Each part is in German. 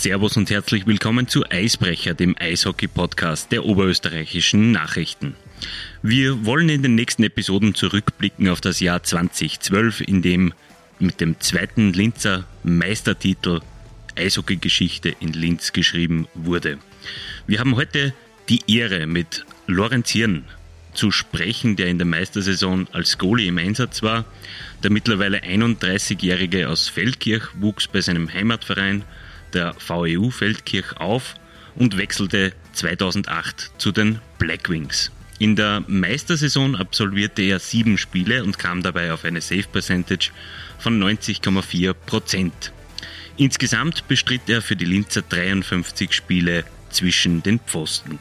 Servus und herzlich willkommen zu Eisbrecher, dem Eishockey-Podcast der oberösterreichischen Nachrichten. Wir wollen in den nächsten Episoden zurückblicken auf das Jahr 2012, in dem mit dem zweiten Linzer Meistertitel Eishockey-Geschichte in Linz geschrieben wurde. Wir haben heute die Ehre, mit Lorenz Hirn zu sprechen, der in der Meistersaison als Goalie im Einsatz war. Der mittlerweile 31-Jährige aus Feldkirch wuchs bei seinem Heimatverein der VEU Feldkirch auf und wechselte 2008 zu den Blackwings. In der Meistersaison absolvierte er sieben Spiele und kam dabei auf eine Save Percentage von 90,4 Prozent. Insgesamt bestritt er für die Linzer 53 Spiele zwischen den Pfosten.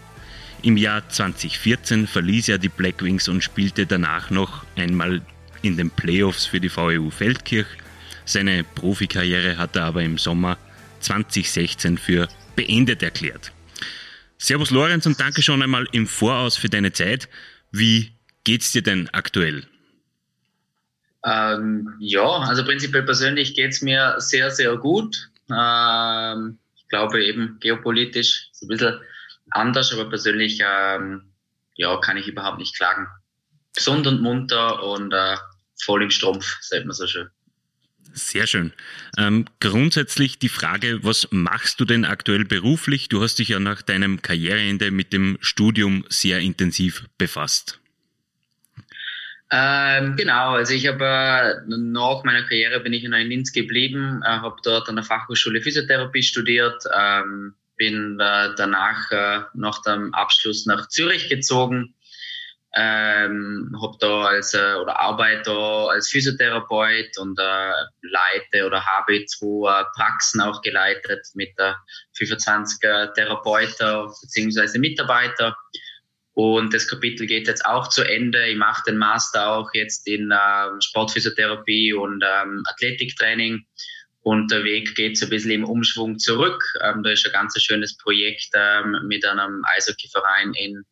Im Jahr 2014 verließ er die Blackwings und spielte danach noch einmal in den Playoffs für die VEU Feldkirch. Seine Profikarriere hat er aber im Sommer 2016 für beendet erklärt. Servus Lorenz und danke schon einmal im Voraus für deine Zeit. Wie geht's dir denn aktuell? Ähm, ja, also prinzipiell persönlich geht's mir sehr, sehr gut. Ähm, ich glaube eben geopolitisch ist ein bisschen anders, aber persönlich ähm, ja, kann ich überhaupt nicht klagen. Gesund und munter und äh, voll im Strumpf, sagt man so schön. Sehr schön. Ähm, grundsätzlich die Frage, was machst du denn aktuell beruflich? Du hast dich ja nach deinem Karriereende mit dem Studium sehr intensiv befasst. Ähm, genau, also ich habe äh, nach meiner Karriere bin ich in Linz geblieben, äh, habe dort an der Fachhochschule Physiotherapie studiert, ähm, bin äh, danach äh, nach dem Abschluss nach Zürich gezogen, ähm, habe da als äh, oder arbeite da als Physiotherapeut und äh, leite oder habe zwei äh, Praxen auch geleitet mit äh, 25 äh, Therapeuten bzw. Mitarbeiter. Und das Kapitel geht jetzt auch zu Ende. Ich mache den Master auch jetzt in äh, Sportphysiotherapie und ähm, Athletiktraining. Und der Weg geht so ein bisschen im Umschwung zurück. Ähm, da ist ein ganz schönes Projekt ähm, mit einem Eishockeyverein in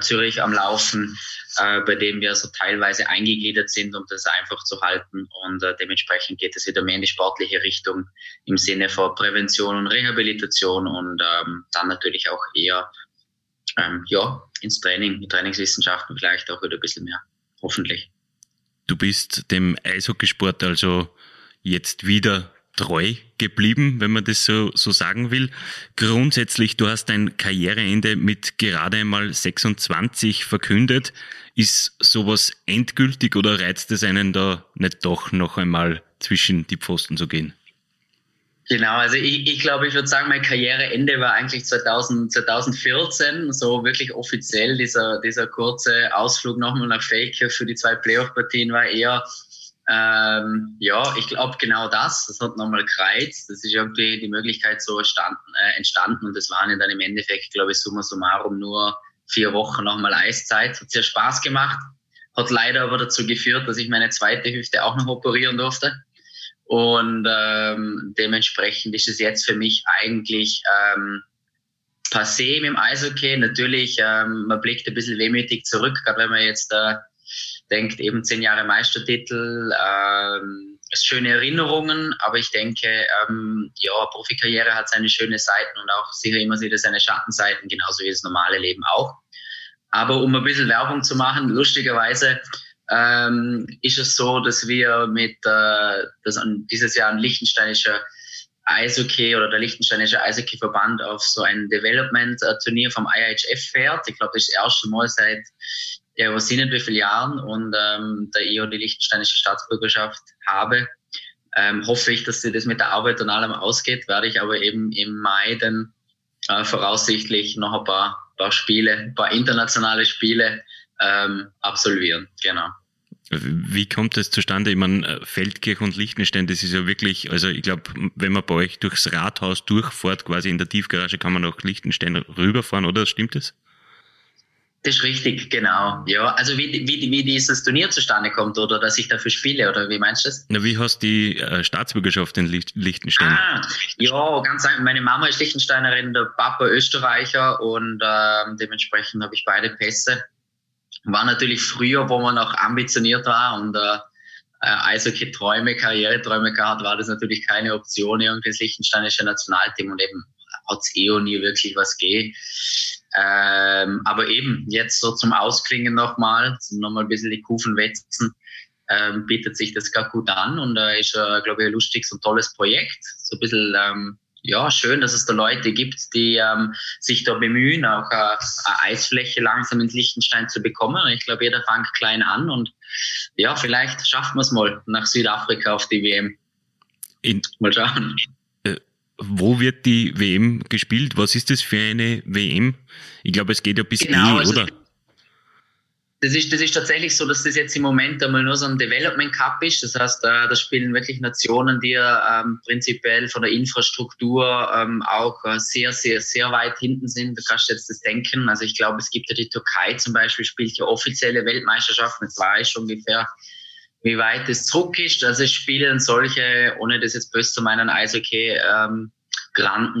Zürich am Laufen, äh, bei dem wir so teilweise eingegliedert sind, um das einfach zu halten. Und äh, dementsprechend geht es wieder mehr in die sportliche Richtung im Sinne von Prävention und Rehabilitation und ähm, dann natürlich auch eher ähm, ja, ins Training, die Trainingswissenschaften vielleicht auch wieder ein bisschen mehr, hoffentlich. Du bist dem Eishockeysport also jetzt wieder treu geblieben, wenn man das so, so sagen will. Grundsätzlich, du hast dein Karriereende mit gerade einmal 26 verkündet. Ist sowas endgültig oder reizt es einen da nicht doch noch einmal zwischen die Pfosten zu gehen? Genau, also ich, ich glaube, ich würde sagen, mein Karriereende war eigentlich 2000, 2014, so wirklich offiziell. Dieser, dieser kurze Ausflug nochmal nach Fake für die zwei Playoff-Partien war eher ähm, ja, ich glaube genau das. Das hat nochmal gereizt. Das ist irgendwie die Möglichkeit so entstanden, äh, entstanden und das waren dann im Endeffekt, glaube ich, summa summarum nur vier Wochen nochmal Eiszeit. Hat sehr Spaß gemacht. Hat leider aber dazu geführt, dass ich meine zweite Hüfte auch noch operieren durfte. Und ähm, dementsprechend ist es jetzt für mich eigentlich ähm, passé mit dem Eishockey. Natürlich, ähm, man blickt ein bisschen wehmütig zurück, gerade wenn man jetzt äh, denkt eben zehn Jahre Meistertitel, ähm, schöne Erinnerungen, aber ich denke, ähm, ja, Profikarriere hat seine schönen Seiten und auch sicher immer wieder seine Schattenseiten, genauso wie das normale Leben auch. Aber um ein bisschen Werbung zu machen, lustigerweise ähm, ist es so, dass wir mit äh, das an, dieses Jahr ein lichtensteinischer Eishockey oder der lichtensteinische Eishockey-Verband auf so ein Development-Turnier vom IHF fährt. Ich glaube, das ist das erste Mal seit ja, was sind nicht wie viele Jahren und ähm, da ich auch die liechtensteinische Staatsbürgerschaft habe, ähm, hoffe ich, dass sie das mit der Arbeit und allem ausgeht, werde ich aber eben im Mai dann äh, voraussichtlich noch ein paar, paar Spiele, ein paar internationale Spiele ähm, absolvieren. Genau. Wie kommt das zustande? Ich meine, Feldkirch und Liechtenstein, das ist ja wirklich, also ich glaube, wenn man bei euch durchs Rathaus durchfährt, quasi in der Tiefgarage, kann man nach Liechtenstein rüberfahren, oder? Stimmt das? Das ist richtig, genau. Ja, also wie, wie, wie dieses Turnier zustande kommt oder dass ich dafür spiele oder wie meinst du das? Na, wie hast du die äh, Staatsbürgerschaft in Liechtenstein? Ah, ja, ganz einfach. Meine Mama ist Liechtensteinerin, der Papa Österreicher und äh, dementsprechend habe ich beide Pässe. War natürlich früher, wo man noch ambitioniert war und äh, äh, Eishockey-Träume, Karriereträume gehabt, war das natürlich keine Option, irgendwie das Liechtensteinische Nationalteam und eben hat es eh auch nie wirklich was gegeben. Ähm, aber eben, jetzt so zum Ausklingen nochmal, zum nochmal ein bisschen die Kufen wetzen, ähm, bietet sich das gar gut an und äh, ist, äh, glaube ich, ein lustiges und tolles Projekt. So ein bisschen, ähm, ja, schön, dass es da Leute gibt, die ähm, sich da bemühen, auch äh, eine Eisfläche langsam ins Liechtenstein zu bekommen. Ich glaube, jeder fängt klein an und ja, vielleicht schaffen wir es mal nach Südafrika auf die WM. In, mal schauen. Wo wird die WM gespielt? Was ist das für eine WM? Ich glaube, es geht ja bis genau, E, also oder? Das ist, das ist tatsächlich so, dass das jetzt im Moment einmal nur so ein Development Cup ist. Das heißt, äh, da spielen wirklich Nationen, die ähm, prinzipiell von der Infrastruktur ähm, auch äh, sehr, sehr, sehr weit hinten sind. Da kannst du jetzt das denken. Also ich glaube, es gibt ja die Türkei zum Beispiel, spielt ja offizielle Weltmeisterschaften. Jetzt weiß ich ungefähr, wie weit es zurück ist. Also spielen solche, ohne das jetzt böse zu meinen, Eishockey, ähm,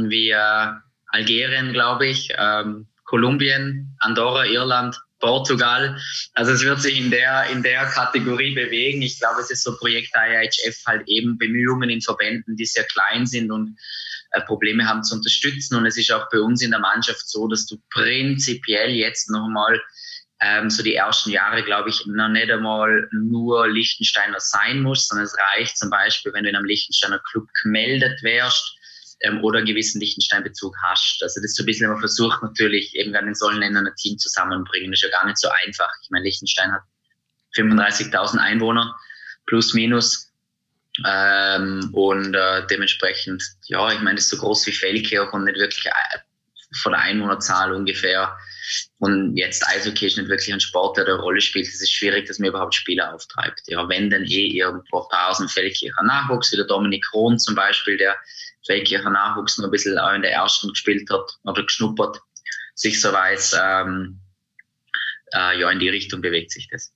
wie äh, Algerien, glaube ich, ähm, Kolumbien, Andorra, Irland, Portugal. Also es wird sich in der, in der Kategorie bewegen. Ich glaube, es ist so Projekt IHF halt eben Bemühungen in Verbänden, die sehr klein sind und äh, Probleme haben zu unterstützen. Und es ist auch bei uns in der Mannschaft so, dass du prinzipiell jetzt nochmal ähm, so die ersten Jahre, glaube ich, noch nicht einmal nur Liechtensteiner sein musst, sondern es reicht zum Beispiel, wenn du in einem Liechtensteiner Club gemeldet wärst, ähm, oder einen gewissen Liechtenstein-Bezug hast. Also das ist so ein bisschen immer versucht natürlich, eben gerade in solchen Ländern ein Team zusammenbringen. Das ist ja gar nicht so einfach. Ich meine, Liechtenstein hat 35.000 Einwohner, plus minus. Ähm, und äh, dementsprechend, ja, ich meine, das ist so groß wie Feldkirch und nicht wirklich äh, von der Einwohnerzahl ungefähr. Und jetzt Eishockey ist nicht wirklich ein Sport, der eine Rolle spielt. Es ist schwierig, dass man überhaupt Spieler auftreibt. Ja, wenn dann eh irgendwo ein paar aus dem Feldkircher Nachwuchs, wie der Dominik Krohn zum Beispiel, der Feldkircher Nachwuchs noch ein bisschen auch in der ersten gespielt hat oder geschnuppert, sich so weiß, ähm, äh, ja, in die Richtung bewegt sich das.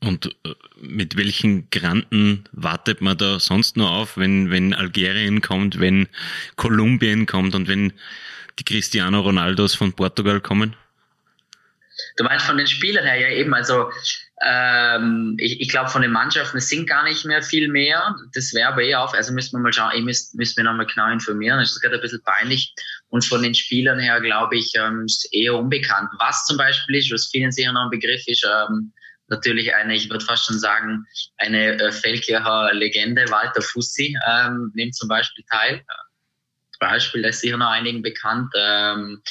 Und äh, mit welchen Granten wartet man da sonst noch auf, wenn, wenn Algerien kommt, wenn Kolumbien kommt und wenn die Cristiano Ronaldos von Portugal kommen? Du meinst von den Spielern her ja eben, also ähm, ich, ich glaube von den Mannschaften, sind gar nicht mehr viel mehr. Das wäre aber eh auf, also müssen wir mal schauen, ich müsst mir nochmal genau informieren, das ist gerade ein bisschen peinlich. Und von den Spielern her, glaube ich, ähm, ist eher unbekannt. Was zum Beispiel ist, was vielen sicher noch ein Begriff ist, ähm, natürlich eine, ich würde fast schon sagen, eine äh, Feldkircher Legende, Walter Fussi, ähm, nimmt zum Beispiel teil. Beispiel, der ist sicher noch einigen bekannt. Ähm,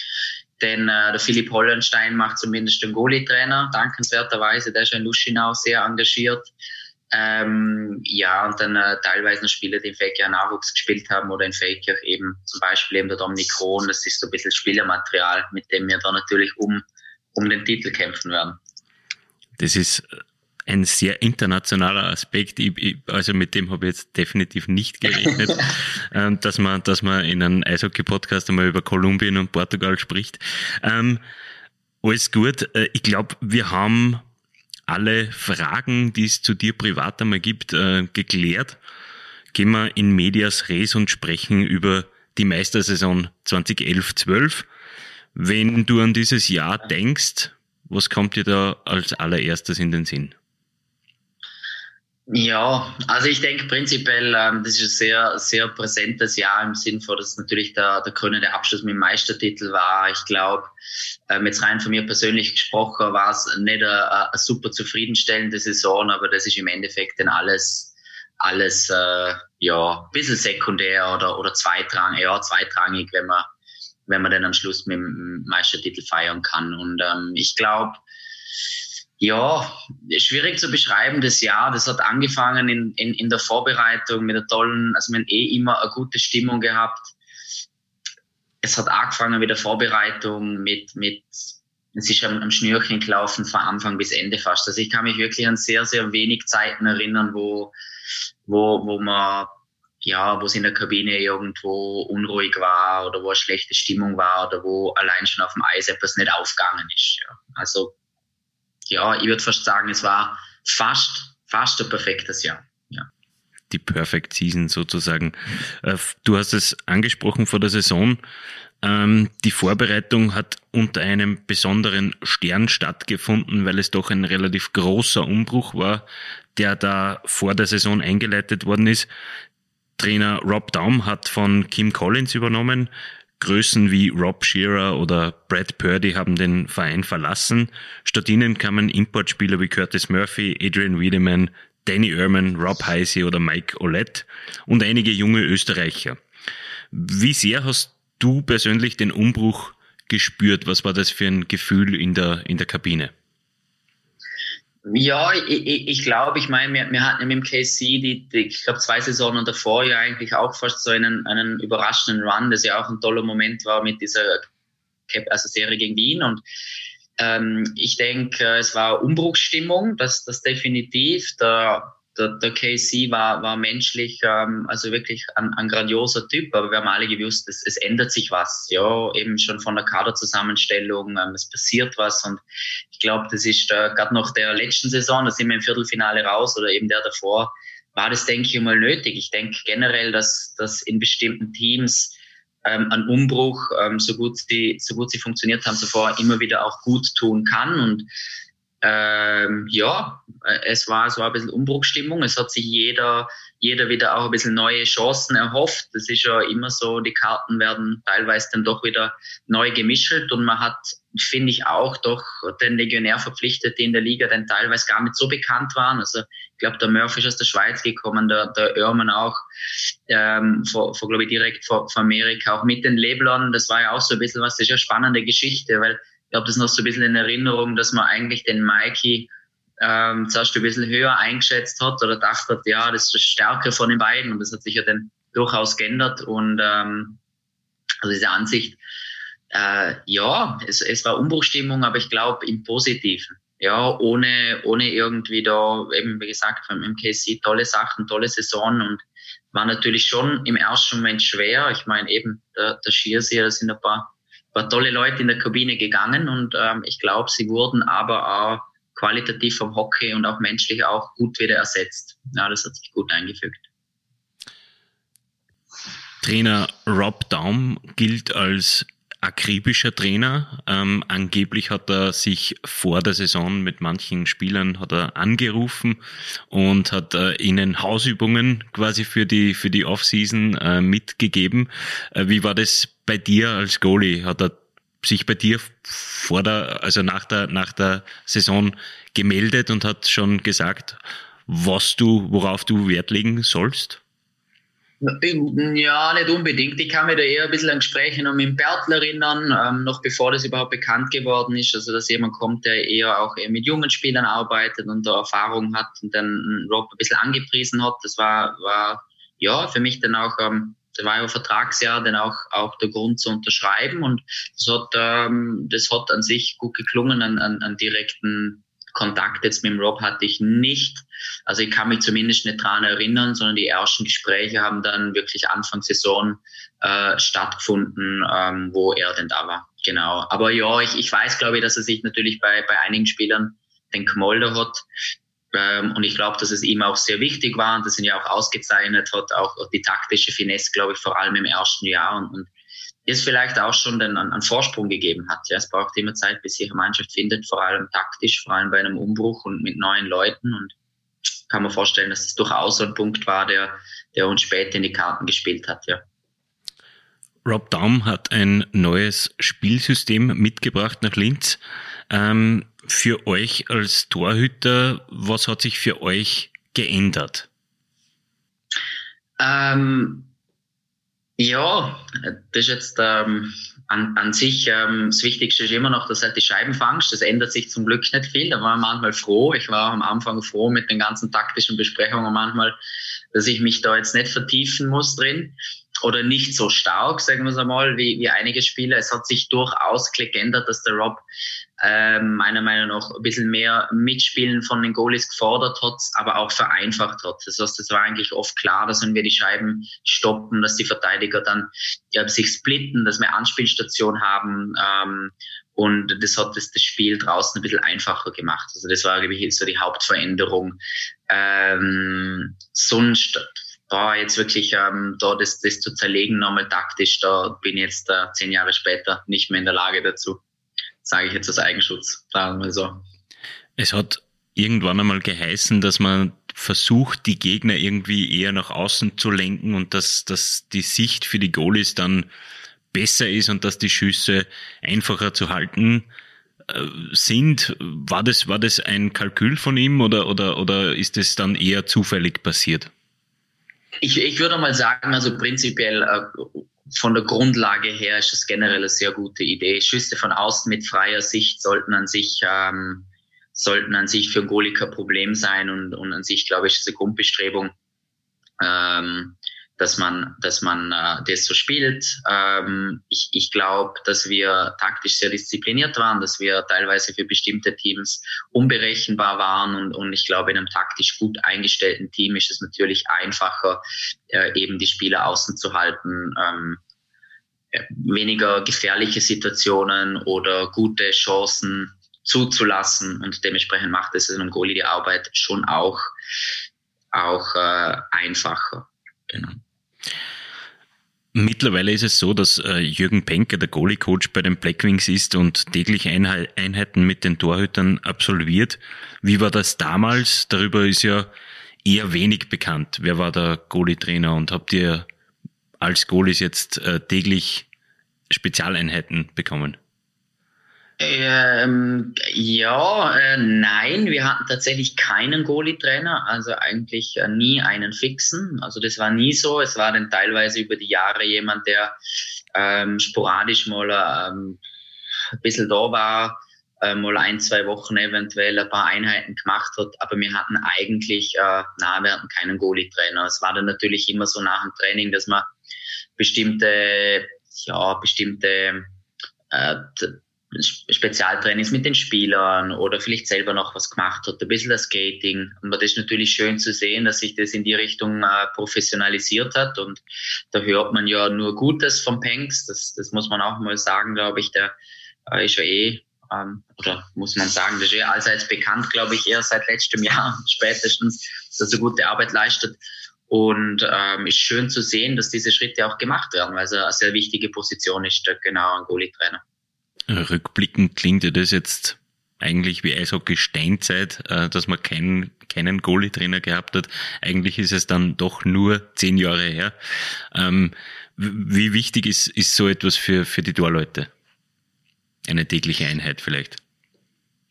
denn äh, der Philipp Hollenstein macht zumindest den Goalie-Trainer, dankenswerterweise. Der ist in Luschinau sehr engagiert. Ähm, ja, und dann äh, teilweise Spieler, die in Feldkirch Nachwuchs gespielt haben oder in Feldkirch eben zum Beispiel eben der Dominik Krohn. Das ist so ein bisschen Spielermaterial, mit dem wir da natürlich um, um den Titel kämpfen werden. Das ist ein sehr internationaler Aspekt. Ich, ich, also mit dem habe ich jetzt definitiv nicht gerechnet, ähm, dass man, dass man in einem Eishockey-Podcast einmal über Kolumbien und Portugal spricht. Ähm, alles gut. Äh, ich glaube, wir haben alle Fragen, die es zu dir privat einmal gibt, äh, geklärt. Gehen wir in Medias Res und sprechen über die Meistersaison 2011-12. Wenn du an dieses Jahr denkst, was kommt dir da als allererstes in den Sinn? Ja, also ich denke prinzipiell, ähm, das ist ein sehr, sehr präsentes Jahr im Sinn von, dass natürlich der, der krönende Abschluss mit dem Meistertitel war. Ich glaube, ähm, jetzt rein von mir persönlich gesprochen, war es nicht eine, super zufriedenstellende Saison, aber das ist im Endeffekt dann alles, alles, äh, ja, ein bisschen sekundär oder, oder zweitrangig, ja, zweitrangig, wenn man, wenn man dann am Schluss mit dem Meistertitel feiern kann. Und ähm, ich glaube, ja, schwierig zu beschreiben, das Jahr. Das hat angefangen in, in, in der Vorbereitung mit der tollen, also haben eh immer eine gute Stimmung gehabt. Es hat angefangen mit der Vorbereitung, mit, mit, es ist am, am Schnürchen gelaufen von Anfang bis Ende fast. Also ich kann mich wirklich an sehr, sehr wenig Zeiten erinnern, wo, wo, wo man, ja, wo es in der Kabine irgendwo unruhig war oder wo eine schlechte Stimmung war oder wo allein schon auf dem Eis etwas nicht aufgegangen ist. Ja. Also ja, ich würde fast sagen, es war fast, fast ein perfektes Jahr. Ja. Die Perfect Season sozusagen. Äh, du hast es angesprochen vor der Saison. Ähm, die Vorbereitung hat unter einem besonderen Stern stattgefunden, weil es doch ein relativ großer Umbruch war, der da vor der Saison eingeleitet worden ist. Trainer Rob Daum hat von Kim Collins übernommen. Größen wie Rob Shearer oder Brad Purdy haben den Verein verlassen. Statt ihnen kamen Importspieler wie Curtis Murphy, Adrian Wiedemann, Danny Ehrman, Rob Heisey oder Mike Olet und einige junge Österreicher. Wie sehr hast du persönlich den Umbruch gespürt? Was war das für ein Gefühl in der, in der Kabine? Ja, ich, ich glaube, ich meine, wir, wir hatten im KC die, die ich glaube, zwei Saisonen davor ja eigentlich auch fast so einen, einen überraschenden Run, das ja auch ein toller Moment war mit dieser also Serie gegen Wien. Und ähm, ich denke, es war Umbruchsstimmung, das, das definitiv. Der, der, der KC war, war menschlich, ähm, also wirklich ein, ein grandioser Typ, aber wir haben alle gewusst, es, es ändert sich was, ja, eben schon von der Kaderzusammenstellung, ähm, es passiert was und ich glaube, das ist äh, gerade noch der letzten Saison, da sind wir im Viertelfinale raus oder eben der davor, war das, denke ich, mal nötig. Ich denke generell, dass, dass in bestimmten Teams ähm, ein Umbruch, ähm, so, gut sie, so gut sie funktioniert haben zuvor, immer wieder auch gut tun kann und ähm, ja, äh, es war so ein bisschen Umbruchstimmung. Es hat sich jeder, jeder wieder auch ein bisschen neue Chancen erhofft. Das ist ja immer so, die Karten werden teilweise dann doch wieder neu gemischelt und man hat, finde ich, auch doch den Legionär verpflichtet, die in der Liga dann teilweise gar nicht so bekannt waren. Also ich glaube, der Murphy ist aus der Schweiz gekommen, der, der Oermann auch, ähm, vor, vor glaube ich, direkt vor, vor Amerika, auch mit den Leblern. Das war ja auch so ein bisschen was, das ist ja spannende Geschichte, weil ich habe das noch so ein bisschen in Erinnerung, dass man eigentlich den Mikey ähm, zuerst ein bisschen höher eingeschätzt hat oder dachte hat, ja, das ist die Stärke von den beiden und das hat sich ja dann durchaus geändert und ähm, also diese Ansicht, äh, ja, es, es war Umbruchstimmung, aber ich glaube im Positiven. Ja, ohne, ohne irgendwie da, eben wie gesagt, beim MKC tolle Sachen, tolle Saison und war natürlich schon im ersten Moment schwer. Ich meine, eben der, der Schiersee, da sind ein paar paar tolle Leute in der Kabine gegangen und ähm, ich glaube, sie wurden aber auch qualitativ vom Hockey und auch menschlich auch gut wieder ersetzt. Ja, das hat sich gut eingefügt. Trainer Rob Daum gilt als akribischer Trainer. Ähm, angeblich hat er sich vor der Saison mit manchen Spielern hat er angerufen und hat äh, ihnen Hausübungen quasi für die für die Offseason äh, mitgegeben. Äh, wie war das bei dir als Goalie? Hat er sich bei dir vor der also nach der nach der Saison gemeldet und hat schon gesagt, was du worauf du Wert legen sollst? Ja, nicht unbedingt. Ich kann mich da eher ein bisschen an Gespräche noch mit dem Bertel erinnern, ähm, noch bevor das überhaupt bekannt geworden ist. Also, dass jemand kommt, der eher auch eher mit jungen Spielern arbeitet und da Erfahrung hat und dann Rob ein bisschen angepriesen hat. Das war, war ja für mich dann auch, ähm, das war ja Vertragsjahr, dann auch, auch der Grund zu unterschreiben und das hat, ähm, das hat an sich gut geklungen an, an, an direkten Kontakt jetzt mit dem Rob hatte ich nicht. Also ich kann mich zumindest nicht dran erinnern, sondern die ersten Gespräche haben dann wirklich Anfang Saison äh, stattgefunden, ähm, wo er denn da war. Genau. Aber ja, ich, ich weiß, glaube ich, dass er sich natürlich bei, bei einigen Spielern den gemolden hat. Ähm, und ich glaube, dass es ihm auch sehr wichtig war und das ihn ja auch ausgezeichnet hat, auch die taktische Finesse, glaube ich, vor allem im ersten Jahr. Und, und es vielleicht auch schon den, einen Vorsprung gegeben hat. Ja, es braucht immer Zeit, bis sich eine Mannschaft findet, vor allem taktisch, vor allem bei einem Umbruch und mit neuen Leuten. Und kann man vorstellen, dass es durchaus ein Punkt war, der, der uns später in die Karten gespielt hat. Ja. Rob Daum hat ein neues Spielsystem mitgebracht nach Linz. Ähm, für euch als Torhüter, was hat sich für euch geändert? Ähm, ja, das ist jetzt ähm, an, an sich ähm, das Wichtigste ist immer noch, dass halt die Scheiben fangst. Das ändert sich zum Glück nicht viel. Da war man manchmal froh. Ich war am Anfang froh mit den ganzen taktischen Besprechungen manchmal, dass ich mich da jetzt nicht vertiefen muss drin oder nicht so stark, sagen wir es einmal, wie, wie einige Spieler. Es hat sich durchaus geändert, dass der Rob äh, meiner Meinung nach ein bisschen mehr Mitspielen von den Goalies gefordert hat, aber auch vereinfacht hat. Das heißt, es war eigentlich oft klar, dass wenn wir die Scheiben stoppen, dass die Verteidiger dann ja, sich splitten, dass wir Anspielstation haben. Ähm, und das hat das, das Spiel draußen ein bisschen einfacher gemacht. Also das war, glaube ich, so die Hauptveränderung. Ähm, sonst boah, jetzt wirklich ähm, da das, das zu zerlegen, nochmal taktisch, da bin ich jetzt äh, zehn Jahre später nicht mehr in der Lage dazu. Sage ich jetzt als Eigenschutz, sagen wir so. Es hat irgendwann einmal geheißen, dass man versucht, die Gegner irgendwie eher nach außen zu lenken und dass, dass die Sicht für die Goalies dann besser ist und dass die Schüsse einfacher zu halten äh, sind. War das, war das ein Kalkül von ihm oder, oder, oder ist es dann eher zufällig passiert? Ich, ich würde mal sagen, also prinzipiell äh, von der Grundlage her ist das generell eine sehr gute Idee. Schüsse von außen mit freier Sicht sollten an sich ähm, sollten an sich für Goalie kein Problem sein und, und an sich glaube ich ist eine Grundbestrebung, ähm, dass man, dass man äh, das so spielt. Ähm, ich ich glaube, dass wir taktisch sehr diszipliniert waren, dass wir teilweise für bestimmte Teams unberechenbar waren und, und ich glaube, in einem taktisch gut eingestellten Team ist es natürlich einfacher, äh, eben die Spieler außen zu halten. Ähm, weniger gefährliche Situationen oder gute Chancen zuzulassen und dementsprechend macht es einem Goalie die Arbeit schon auch, auch äh, einfacher. Genau. Mittlerweile ist es so, dass äh, Jürgen Penker der Goalie-Coach bei den Blackwings ist und täglich Einheiten mit den Torhütern absolviert. Wie war das damals? Darüber ist ja eher wenig bekannt. Wer war der Goalie-Trainer und habt ihr als Goalies jetzt äh, täglich Spezialeinheiten bekommen? Ähm, ja, äh, nein, wir hatten tatsächlich keinen Goalie-Trainer, also eigentlich äh, nie einen fixen. Also das war nie so. Es war dann teilweise über die Jahre jemand, der ähm, sporadisch mal ähm, ein bisschen da war, äh, mal ein, zwei Wochen eventuell ein paar Einheiten gemacht hat, aber wir hatten eigentlich, äh, na, wir hatten keinen Goalie-Trainer. Es war dann natürlich immer so nach dem Training, dass man bestimmte, ja, bestimmte äh, Spezialtrainings mit den Spielern oder vielleicht selber noch was gemacht hat, ein bisschen das Skating. Und das ist natürlich schön zu sehen, dass sich das in die Richtung äh, professionalisiert hat. Und da hört man ja nur Gutes vom Penks. Das, das muss man auch mal sagen, glaube ich. Der äh, ist ja eh, ähm, oder muss man sagen, der ist eh allseits bekannt, glaube ich, eher seit letztem Jahr spätestens, dass er gute Arbeit leistet. Und ähm, ist schön zu sehen, dass diese Schritte auch gemacht werden, weil es eine sehr wichtige Position ist, genau ein Goalie-Trainer. Rückblickend klingt ja das jetzt eigentlich wie Eishockey Steinzeit, äh, dass man keinen, keinen Goalie-Trainer gehabt hat. Eigentlich ist es dann doch nur zehn Jahre her. Ähm, wie wichtig ist, ist so etwas für, für die Torleute? Eine tägliche Einheit vielleicht?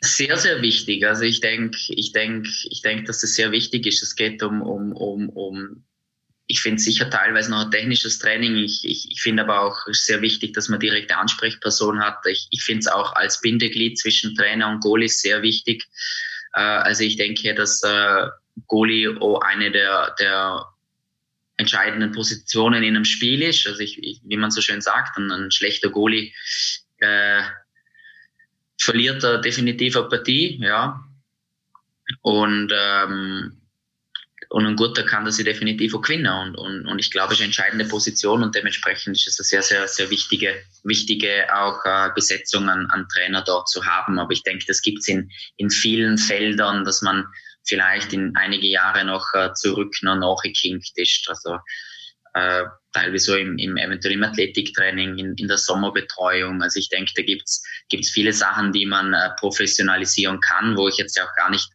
Sehr, sehr wichtig. Also ich denke, ich denke, ich denke, dass das sehr wichtig ist. Es geht um, um, um, um ich finde sicher teilweise noch ein technisches Training. Ich, ich, ich finde aber auch sehr wichtig, dass man direkte Ansprechperson hat. Ich, ich finde es auch als Bindeglied zwischen Trainer und Goalie sehr wichtig. Äh, also ich denke, dass äh, Goalie auch eine der, der entscheidenden Positionen in einem Spiel ist. Also ich, ich, wie man so schön sagt, ein, ein schlechter Goalie äh, verliert er definitiv eine Partie, ja. Und ähm, und ein guter kann das sie definitiv auch gewinnen. Und, und, und ich glaube, es ist eine entscheidende Position und dementsprechend ist es eine sehr, sehr, sehr wichtige, wichtige auch äh, Besetzung an, an Trainer dort zu haben. Aber ich denke, das gibt es in, in vielen Feldern, dass man vielleicht in einige Jahre noch äh, zurück noch nachgekinkt ist. Also äh, teilweise so im, im eventuell im Athletiktraining, in, in der Sommerbetreuung. Also ich denke, da gibt's gibt's viele Sachen, die man äh, professionalisieren kann, wo ich jetzt ja auch gar nicht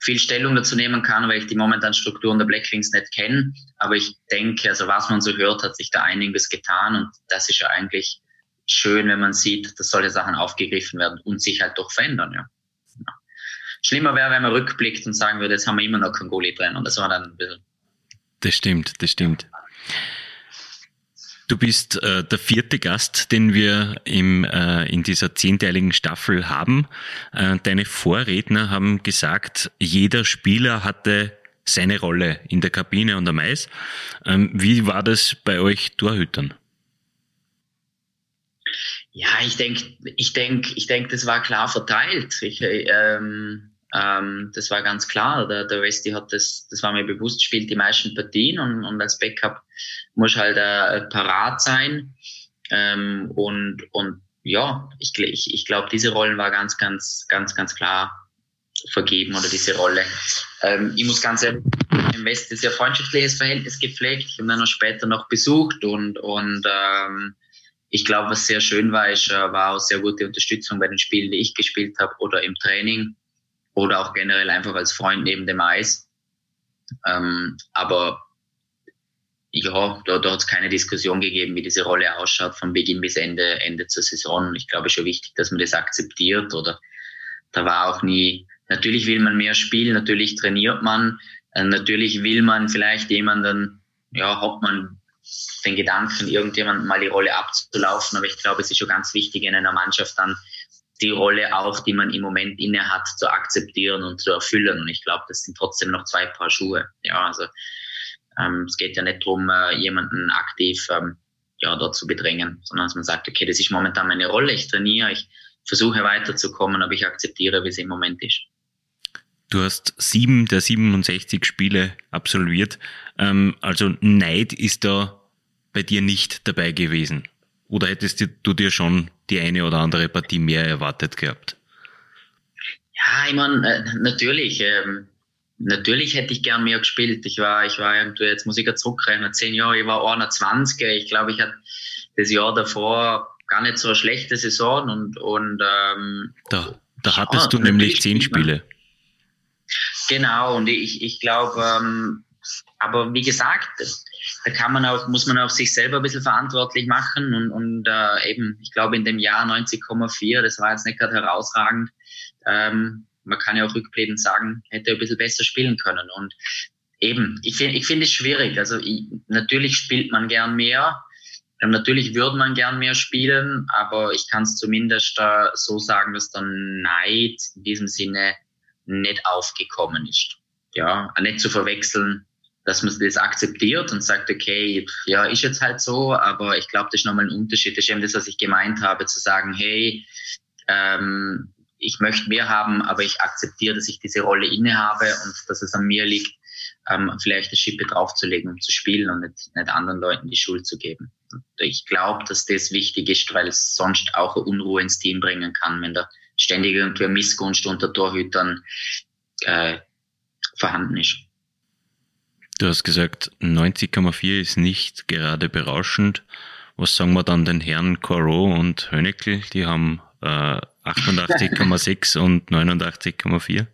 viel Stellung dazu nehmen kann, weil ich die momentanen Strukturen der Blackwings nicht kenne. Aber ich denke, also was man so hört, hat sich da einiges getan und das ist ja eigentlich schön, wenn man sieht, dass solche Sachen aufgegriffen werden und sich halt doch verändern, ja. Schlimmer wäre, wenn man rückblickt und sagen würde, jetzt haben wir immer noch kein Goalie drin und das war dann ein bisschen. Das stimmt, das stimmt. Du bist äh, der vierte Gast, den wir im, äh, in dieser zehnteiligen Staffel haben. Äh, deine Vorredner haben gesagt, jeder Spieler hatte seine Rolle in der Kabine und am Eis. Ähm, wie war das bei euch Torhütern? Ja, ich denke, ich denke, ich denke, das war klar verteilt. Ich, ähm, ähm, das war ganz klar. Der, der Westi hat das, das war mir bewusst, spielt die meisten Partien und, und als Backup muss halt äh, parat sein. Ähm, und, und ja, ich, ich, ich glaube, diese Rollen war ganz, ganz, ganz, ganz klar vergeben oder diese Rolle. Ähm, ich muss ganz ehrlich im Westen sehr freundschaftliches Verhältnis gepflegt. Ich habe dann noch später noch besucht und, und ähm, ich glaube, was sehr schön war, ist, äh, war auch sehr gute Unterstützung bei den Spielen, die ich gespielt habe oder im Training oder auch generell einfach als Freund neben dem Eis. Ähm, aber ja, da, da hat es keine Diskussion gegeben, wie diese Rolle ausschaut, von Beginn bis Ende, Ende zur Saison. Ich glaube schon wichtig, dass man das akzeptiert oder da war auch nie, natürlich will man mehr spielen, natürlich trainiert man, äh, natürlich will man vielleicht jemanden, ja, hat man den Gedanken, irgendjemandem mal die Rolle abzulaufen, aber ich glaube, es ist schon ganz wichtig in einer Mannschaft dann die Rolle auch, die man im Moment inne hat, zu akzeptieren und zu erfüllen. Und ich glaube, das sind trotzdem noch zwei Paar Schuhe. Ja, also ähm, es geht ja nicht darum, äh, jemanden aktiv ähm, ja, dort zu bedrängen, sondern dass man sagt, okay, das ist momentan meine Rolle, ich trainiere, ich versuche weiterzukommen, aber ich akzeptiere, wie es im Moment ist. Du hast sieben der 67 Spiele absolviert. Ähm, also Neid ist da bei dir nicht dabei gewesen. Oder hättest du dir schon die eine oder andere Partie mehr erwartet gehabt? Ja, ich meine, äh, natürlich. Ähm, natürlich hätte ich gern mehr gespielt. Ich war, ich war irgendwie, jetzt muss ich ja zurückrechnen, zehn Jahre, ich war 21. Ich glaube, ich hatte das Jahr davor gar nicht so eine schlechte Saison und, und ähm, da, da hattest ja, du nämlich zehn Spiele. Genau, und ich, ich glaube, ähm, aber wie gesagt, da kann man auch, muss man auch sich selber ein bisschen verantwortlich machen und, und äh, eben, ich glaube in dem Jahr 90,4, das war jetzt nicht gerade herausragend, ähm, man kann ja auch rückblickend sagen, hätte ein bisschen besser spielen können. Und eben, ich finde ich finde es schwierig, also ich, natürlich spielt man gern mehr, Natürlich würde man gern mehr spielen, aber ich kann es zumindest äh, so sagen, dass der Neid in diesem Sinne nicht aufgekommen ist. Ja, nicht zu verwechseln, dass man das akzeptiert und sagt, okay, ja, ist jetzt halt so, aber ich glaube, das ist nochmal ein Unterschied. Das ist eben das, was ich gemeint habe, zu sagen, hey, ähm, ich möchte mehr haben, aber ich akzeptiere, dass ich diese Rolle innehabe und dass es an mir liegt, ähm, vielleicht eine Schippe draufzulegen, um zu spielen und nicht, nicht anderen Leuten die Schuld zu geben. Und ich glaube, dass das wichtig ist, weil es sonst auch Unruhe ins Team bringen kann, wenn da ständig irgendwie Missgunst unter Torhütern äh, vorhanden ist. Du hast gesagt, 90,4 ist nicht gerade berauschend. Was sagen wir dann den Herren Corot und Hönekel? Die haben äh, 88,6 und 89,4.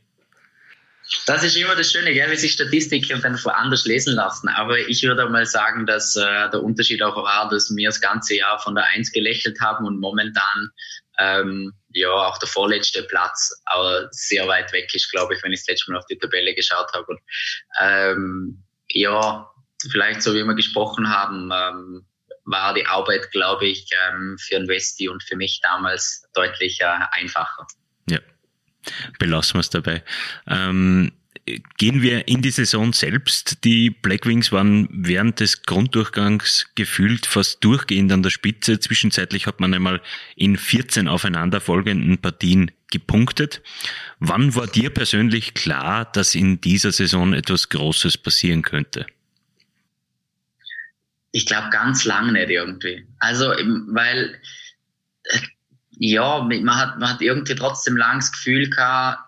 Das ist immer das Schöne, gell, wie sich Statistiken dann woanders lesen lassen. Aber ich würde mal sagen, dass äh, der Unterschied auch war, dass wir das ganze Jahr von der Eins gelächelt haben und momentan ähm, ja auch der vorletzte Platz aber sehr weit weg ist, glaube ich, wenn ich das letzte Mal auf die Tabelle geschaut habe. Und, ähm, ja, vielleicht so wie wir gesprochen haben, ähm, war die Arbeit, glaube ich, ähm, für den Westi und für mich damals deutlich äh, einfacher. Ja, belassen wir es dabei. Ähm, gehen wir in die Saison selbst. Die Blackwings waren während des Grunddurchgangs gefühlt fast durchgehend an der Spitze. Zwischenzeitlich hat man einmal in 14 aufeinanderfolgenden Partien gepunktet. Wann war dir persönlich klar, dass in dieser Saison etwas Großes passieren könnte? Ich glaube ganz lange nicht irgendwie. Also, weil, äh, ja, man hat, man hat irgendwie trotzdem lang Gefühl gehabt,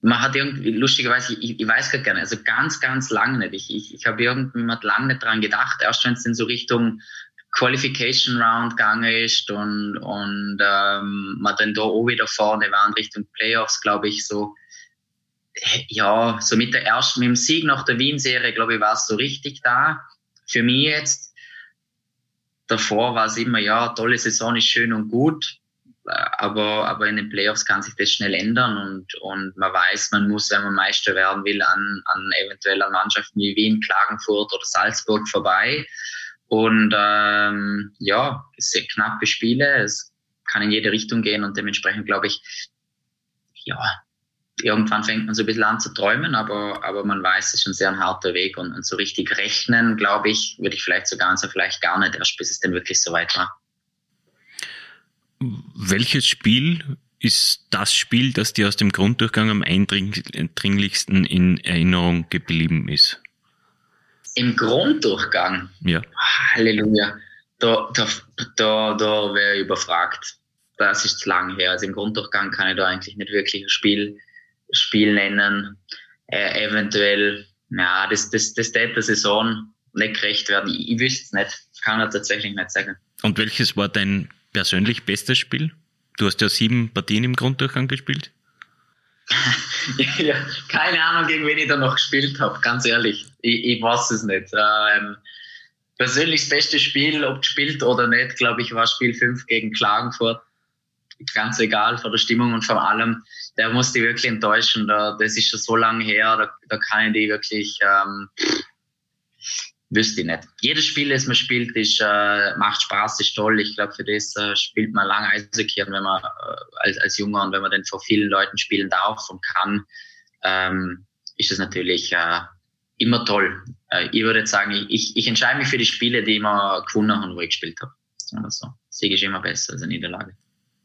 man hat irgendwie, lustigerweise, ich, ich weiß gar nicht, also ganz, ganz lange nicht. Ich, ich, ich habe irgendwie, lange nicht dran gedacht, erst wenn es in so Richtung Qualification Round gegangen ist und, und ähm, man dann da auch wieder vorne war in Richtung Playoffs, glaube ich, so, ja, so mit der ersten, mit dem Sieg nach der Wien-Serie, glaube ich, war es so richtig da. Für mich jetzt, davor war es immer, ja, tolle Saison ist schön und gut aber, aber in den Playoffs kann sich das schnell ändern und, und man weiß, man muss, wenn man Meister werden will, an, an eventuell an Mannschaften wie Wien, Klagenfurt oder Salzburg vorbei. Und ähm, ja, sind knappe Spiele, es kann in jede Richtung gehen und dementsprechend glaube ich, ja, irgendwann fängt man so ein bisschen an zu träumen, aber, aber man weiß, es ist ein sehr harter Weg und, und so richtig rechnen, glaube ich, würde ich vielleicht sogar so vielleicht gar nicht, erst bis es denn wirklich so weit war. Welches Spiel ist das Spiel, das dir aus dem Grunddurchgang am eindringlichsten in Erinnerung geblieben ist? Im Grunddurchgang? Ja. Halleluja. Da, da, da, da wäre ich überfragt. Das ist zu lang her. Also im Grunddurchgang kann ich da eigentlich nicht wirklich ein Spiel, Spiel nennen. äh, eventuell, ja, das, das, das der Saison nicht gerecht werden. Ich, ich wüsste es nicht, kann er tatsächlich nicht sagen. Und welches war dein persönlich bestes Spiel? Du hast ja sieben Partien im Grunddurchgang gespielt. Ja, keine Ahnung, gegen wen ich da noch gespielt habe, ganz ehrlich. Ich, ich weiß es nicht. Ähm, persönlich das beste Spiel, ob gespielt oder nicht, glaube ich, war Spiel 5 gegen Klagenfurt. Ganz egal, von der Stimmung und von allem. Der musste wirklich enttäuschen. Da, das ist schon so lange her, da, da kann ich die wirklich, ähm, wüsste ich nicht. Jedes Spiel, das man spielt, ist, äh, macht Spaß, ist toll. Ich glaube, für das äh, spielt man lange Eishockey, wenn man äh, als, als Junger und wenn man dann vor vielen Leuten spielen darf und kann, ähm, ist das natürlich äh, immer toll. Äh, ich würde sagen, ich, ich entscheide mich für die Spiele, die ich immer gewonnen habe, wo ich gespielt habe. Also, Sieg ist immer besser als eine Niederlage.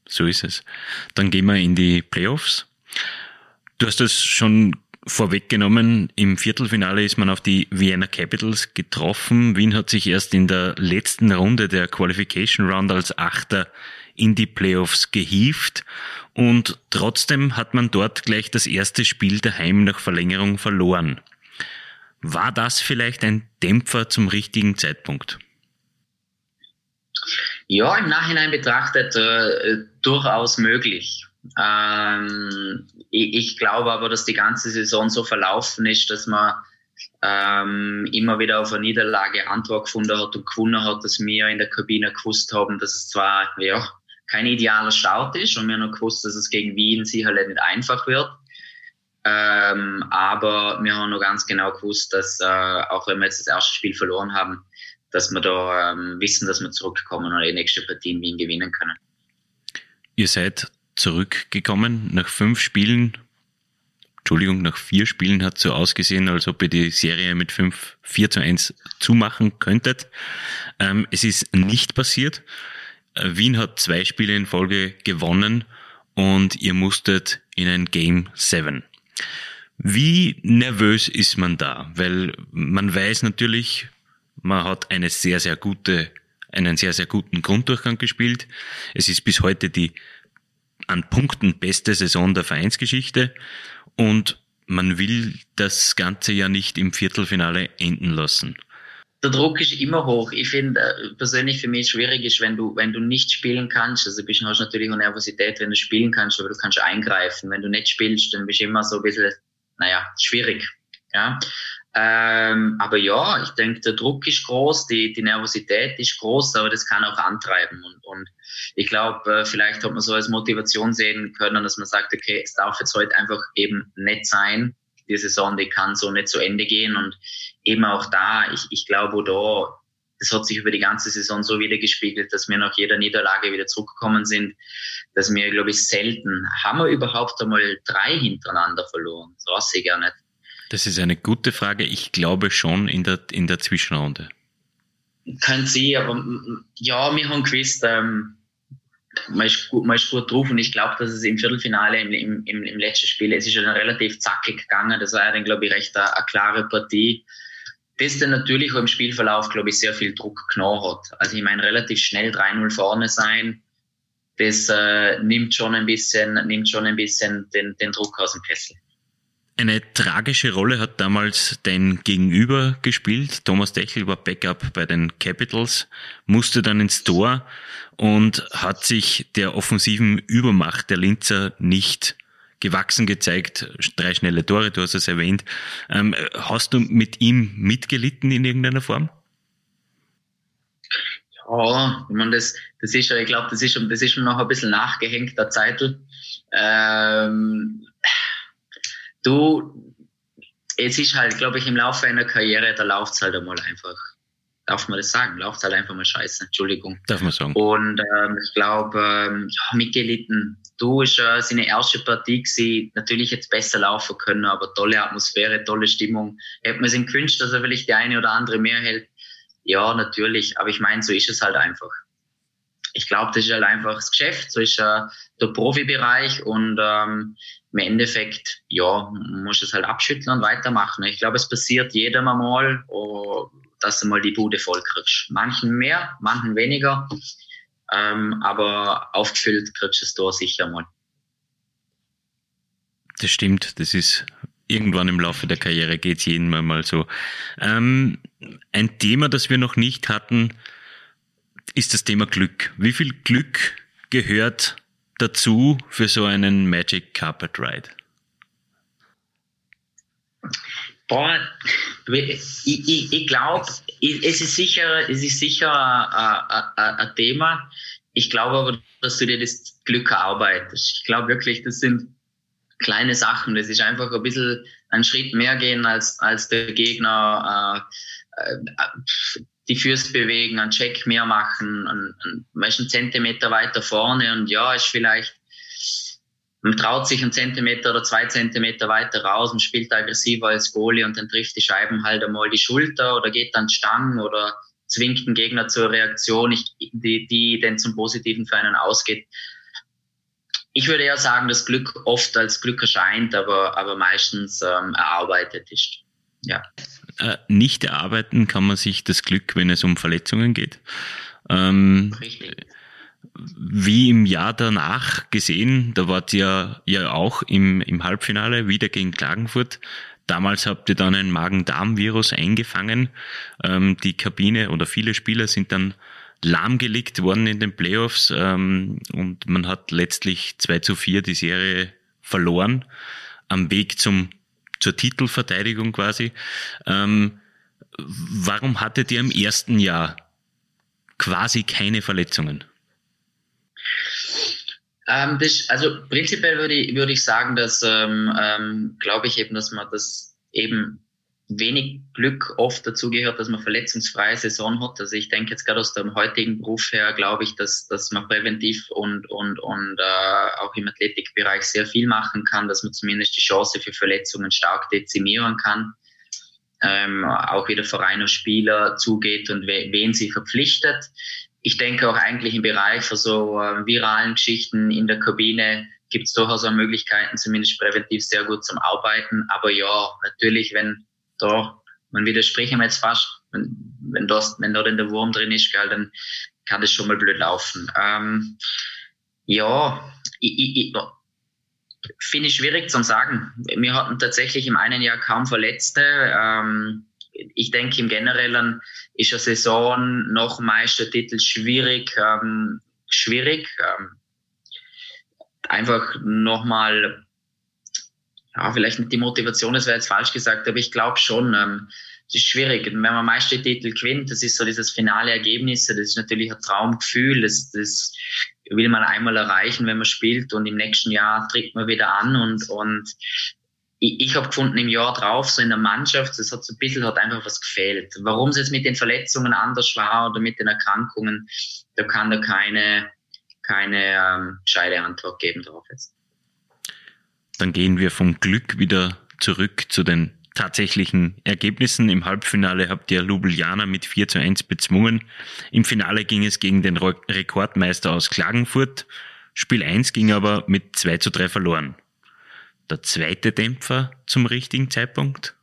So ist es. Dann gehen wir in die Playoffs. Du hast das schon vorweggenommen. Im Viertelfinale ist man auf die Vienna Capitals getroffen. Wien hat sich erst in der letzten Runde der Qualification Round als Achter in die Playoffs gehievt und trotzdem hat man dort gleich das erste Spiel daheim nach Verlängerung verloren. War das vielleicht ein Dämpfer zum richtigen Zeitpunkt? Ja, im Nachhinein betrachtet äh, durchaus möglich. Ähm, ich, ich, glaube aber, dass die ganze Saison so verlaufen ist, dass man ähm, immer wieder auf eine Niederlage Antwort gefunden hat und gewonnen hat, dass wir in der Kabine gewusst haben, dass es zwar ja, kein idealer Start ist und wir haben noch gewusst, dass es gegen Wien sicherlich nicht einfach wird. Ähm, aber wir haben noch ganz genau gewusst, dass äh, auch wenn wir jetzt das erste Spiel verloren haben, dass wir da ähm, wissen, dass wir zurückkommen und die nächste Partie in Wien gewinnen können. Ihr seid zurückgekommen nach fünf Spielen. Entschuldigung, nach vier Spielen hat es so ausgesehen, als ob ihr die Serie mit 5, 4 zu 1 zumachen könntet. Ähm, es ist nicht passiert. Äh, Wien hat zwei Spiele in Folge gewonnen und ihr musstet in ein Game 7. Wie nervös ist man da? Weil man weiß natürlich, man hat eine sehr, sehr gute, einen sehr, sehr guten Grunddurchgang gespielt. Es ist bis heute die an Punkten beste Saison der Vereinsgeschichte und man will das Ganze ja nicht im Viertelfinale enden lassen. Der Druck ist immer hoch. Ich finde äh, persönlich für mich schwierig ist, wenn du, wenn du nicht spielen kannst. Also bist, hast du natürlich auch Nervosität, wenn du spielen kannst, aber du kannst eingreifen. Wenn du nicht spielst, dann bist du immer so ein bisschen, naja, schwierig. Ja. Ähm, aber ja, ich denke, der Druck ist groß, die, die Nervosität ist groß, aber das kann auch antreiben. Und, und ich glaube, äh, vielleicht hat man so als Motivation sehen können, dass man sagt, okay, es darf jetzt heute einfach eben nicht sein. Die Saison, die kann so nicht zu Ende gehen. Und eben auch da, ich, ich glaube, da, das hat sich über die ganze Saison so wieder gespiegelt, dass wir nach jeder Niederlage wieder zurückgekommen sind, dass wir, glaube ich, selten, haben wir überhaupt einmal drei hintereinander verloren? Das weiß ich gar nicht. Das ist eine gute Frage. Ich glaube schon in der, in der Zwischenrunde. Können Sie, aber ja, wir haben gewusst, ähm, man, ist gut, man ist gut drauf und ich glaube, dass es im Viertelfinale, im, im, im, letzten Spiel, es ist ja dann relativ zackig gegangen. Das war ja dann, glaube ich, recht eine, eine klare Partie. Das dann natürlich auch im Spielverlauf, glaube ich, sehr viel Druck genommen hat. Also ich meine, relativ schnell 3-0 vorne sein, das äh, nimmt schon ein bisschen, nimmt schon ein bisschen den, den Druck aus dem Kessel. Eine tragische Rolle hat damals dein Gegenüber gespielt. Thomas Dechel war Backup bei den Capitals, musste dann ins Tor und hat sich der offensiven Übermacht der Linzer nicht gewachsen gezeigt. Drei schnelle Tore, du hast es erwähnt. Ähm, hast du mit ihm mitgelitten in irgendeiner Form? Ja, ich meine, das, das ist ja, ich glaube, das ist schon, das ist schon noch ein bisschen nachgehängt, der Zeitl. Ähm, du, es ist halt, glaube ich, im Laufe einer Karriere, da läuft es halt einmal einfach. Darf man das sagen? Läuft halt einfach mal scheiße. Entschuldigung. Darf man sagen. Und ähm, ich glaube, ähm, ja, mitgelitten. Du ist äh, seine erste Partie gewesen, natürlich jetzt besser laufen können, aber tolle Atmosphäre, tolle Stimmung. Hätte man sich gewünscht, dass er vielleicht die eine oder andere mehr hält. Ja, natürlich. Aber ich meine, so ist es halt einfach. Ich glaube, das ist halt einfach das Geschäft, so ist äh, der Profibereich und ähm, im Endeffekt, ja, muss es halt abschütteln und weitermachen. Ich glaube, es passiert jedem einmal, oh, dass du mal die Bude voll kriegst. Manchen mehr, manchen weniger, ähm, aber aufgefüllt kriegst du es da sicher mal. Das stimmt, das ist irgendwann im Laufe der Karriere geht es jedem mal so. Ähm, ein Thema, das wir noch nicht hatten, ist das Thema Glück. Wie viel Glück gehört dazu für so einen Magic Carpet Ride? Boah, ich, ich, ich glaube, es ist sicher, es ist sicher ein Thema. Ich glaube aber, dass du dir das Glück erarbeitest. Ich glaube wirklich, das sind kleine Sachen. Das ist einfach ein bisschen einen Schritt mehr gehen als, als der Gegner. Äh, äh, die Füße bewegen, einen Check mehr machen, einen, einen Zentimeter weiter vorne und ja, ist vielleicht man traut sich einen Zentimeter oder zwei Zentimeter weiter raus und spielt aggressiver als Goalie und dann trifft die Scheiben halt einmal die Schulter oder geht dann Stang oder zwingt den Gegner zur Reaktion, die, die dann zum Positiven für einen ausgeht. Ich würde eher sagen, dass Glück oft als Glück erscheint, aber, aber meistens ähm, erarbeitet ist. Ja. Äh, nicht erarbeiten kann man sich das Glück, wenn es um Verletzungen geht. Ähm, Richtig wie im Jahr danach gesehen, da wart ihr ja auch im, im Halbfinale wieder gegen Klagenfurt. Damals habt ihr dann ein Magen-Darm-Virus eingefangen. Ähm, die Kabine oder viele Spieler sind dann lahmgelegt worden in den Playoffs ähm, und man hat letztlich 2 zu 4 die Serie verloren am Weg zum, zur Titelverteidigung quasi. Ähm, warum hattet ihr im ersten Jahr quasi keine Verletzungen? Ähm, das, also prinzipiell würde ich, würde ich sagen, dass ähm, ähm, glaube ich eben, dass man das eben wenig Glück oft dazu gehört, dass man verletzungsfreie Saison hat. Also ich denke jetzt gerade aus dem heutigen Beruf her, glaube ich, dass, dass man präventiv und, und, und äh, auch im Athletikbereich sehr viel machen kann, dass man zumindest die Chance für Verletzungen stark dezimieren kann. Ähm, auch wie der Verein und Spieler zugeht und we wen sie verpflichtet ich denke auch eigentlich im Bereich für so äh, viralen Geschichten in der Kabine gibt es durchaus auch Möglichkeiten, zumindest präventiv sehr gut zum Arbeiten. Aber ja, natürlich, wenn da, man widerspreche mir jetzt fast, wenn, wenn, das, wenn da denn der Wurm drin ist, gell, dann kann das schon mal blöd laufen. Ähm, ja, ich, ich, finde ich schwierig zu sagen. Wir hatten tatsächlich im einen Jahr kaum Verletzte. Ähm, ich denke im Generellen ist eine Saison nach Meistertitel schwierig, ähm, schwierig. Ähm, einfach nochmal, ja, vielleicht nicht die Motivation, das wäre jetzt falsch gesagt, aber ich glaube schon, ähm, es ist schwierig. Wenn man Meistertitel gewinnt, das ist so dieses finale Ergebnis, das ist natürlich ein Traumgefühl, das, das will man einmal erreichen, wenn man spielt und im nächsten Jahr tritt man wieder an und, und ich, ich habe gefunden, im Jahr drauf, so in der Mannschaft, es hat so ein bisschen hat einfach was gefehlt. Warum es jetzt mit den Verletzungen anders war oder mit den Erkrankungen, da kann da keine, keine ähm, gescheite Antwort geben drauf jetzt. Dann gehen wir vom Glück wieder zurück zu den tatsächlichen Ergebnissen. Im Halbfinale habt ihr Ljubljana mit 4 zu 1 bezwungen. Im Finale ging es gegen den Rekordmeister aus Klagenfurt. Spiel 1 ging aber mit 2 zu 3 verloren der zweite Dämpfer zum richtigen Zeitpunkt?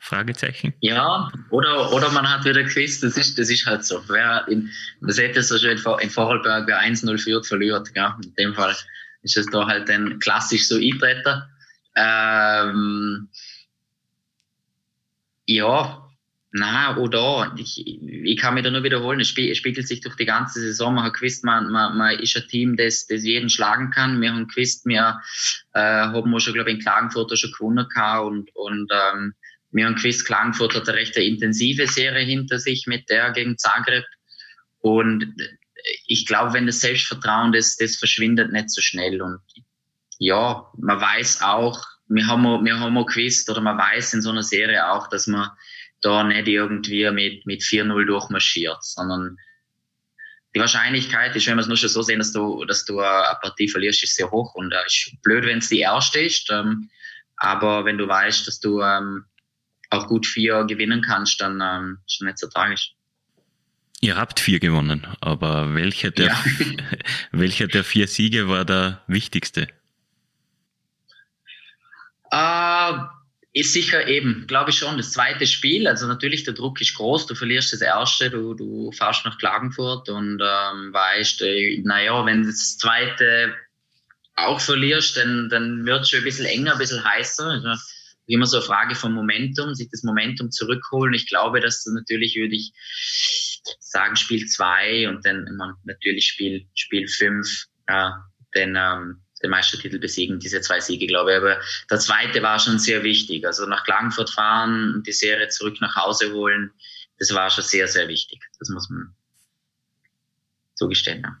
Fragezeichen. Ja, oder, oder man hat wieder gewusst, das ist, das ist halt so. Wer in, das hätte so schön in Vorarlberg, wer 1-0 führt, verliert. Gell? In dem Fall ist es da halt ein klassisch so Eintreter. Ähm, ja, na, oder ich, ich kann mich da nur wiederholen. Es spiegelt sich durch die ganze Saison. Man hat gewusst, man, man, man ist ein Team, das, das jeden schlagen kann. Wir haben gewusst, wir äh, haben wir schon, glaube ich, in Klagenfurt schon gewonnen gehabt und, und ähm, wir haben gewusst, Klagenfurt hat eine recht intensive Serie hinter sich mit der gegen Zagreb. Und ich glaube, wenn das Selbstvertrauen, das, das verschwindet nicht so schnell. Und ja, man weiß auch, wir haben, wir haben auch gewusst, oder man weiß in so einer Serie auch, dass man da nicht irgendwie mit, mit 4-0 durchmarschiert, sondern die Wahrscheinlichkeit ist, wenn wir es nur schon so sehen, dass du, dass du eine Partie verlierst, ist sehr hoch und äh, ist blöd, wenn es die erste ist. Ähm, aber wenn du weißt, dass du ähm, auch gut vier gewinnen kannst, dann ähm, ist es nicht so tragisch. Ihr habt vier gewonnen, aber welcher der, ja. welcher der vier Siege war der wichtigste? Äh, ist sicher eben, glaube ich schon, das zweite Spiel. Also natürlich, der Druck ist groß. Du verlierst das erste, du, du fährst nach Klagenfurt und ähm, weißt, äh, naja, wenn das zweite auch verlierst, dann, dann wird es schon ein bisschen enger, ein bisschen heißer. Also immer so eine Frage vom Momentum, sich das Momentum zurückholen. Ich glaube, dass du natürlich, würde ich sagen, Spiel 2 und dann natürlich Spiel Spiel 5 äh, den, ähm, den Meistertitel besiegen, diese zwei Siege, glaube ich. Aber der zweite war schon sehr wichtig. Also nach Klagenfurt fahren und die Serie zurück nach Hause holen, das war schon sehr, sehr wichtig. Das muss man zugestehen. Ja.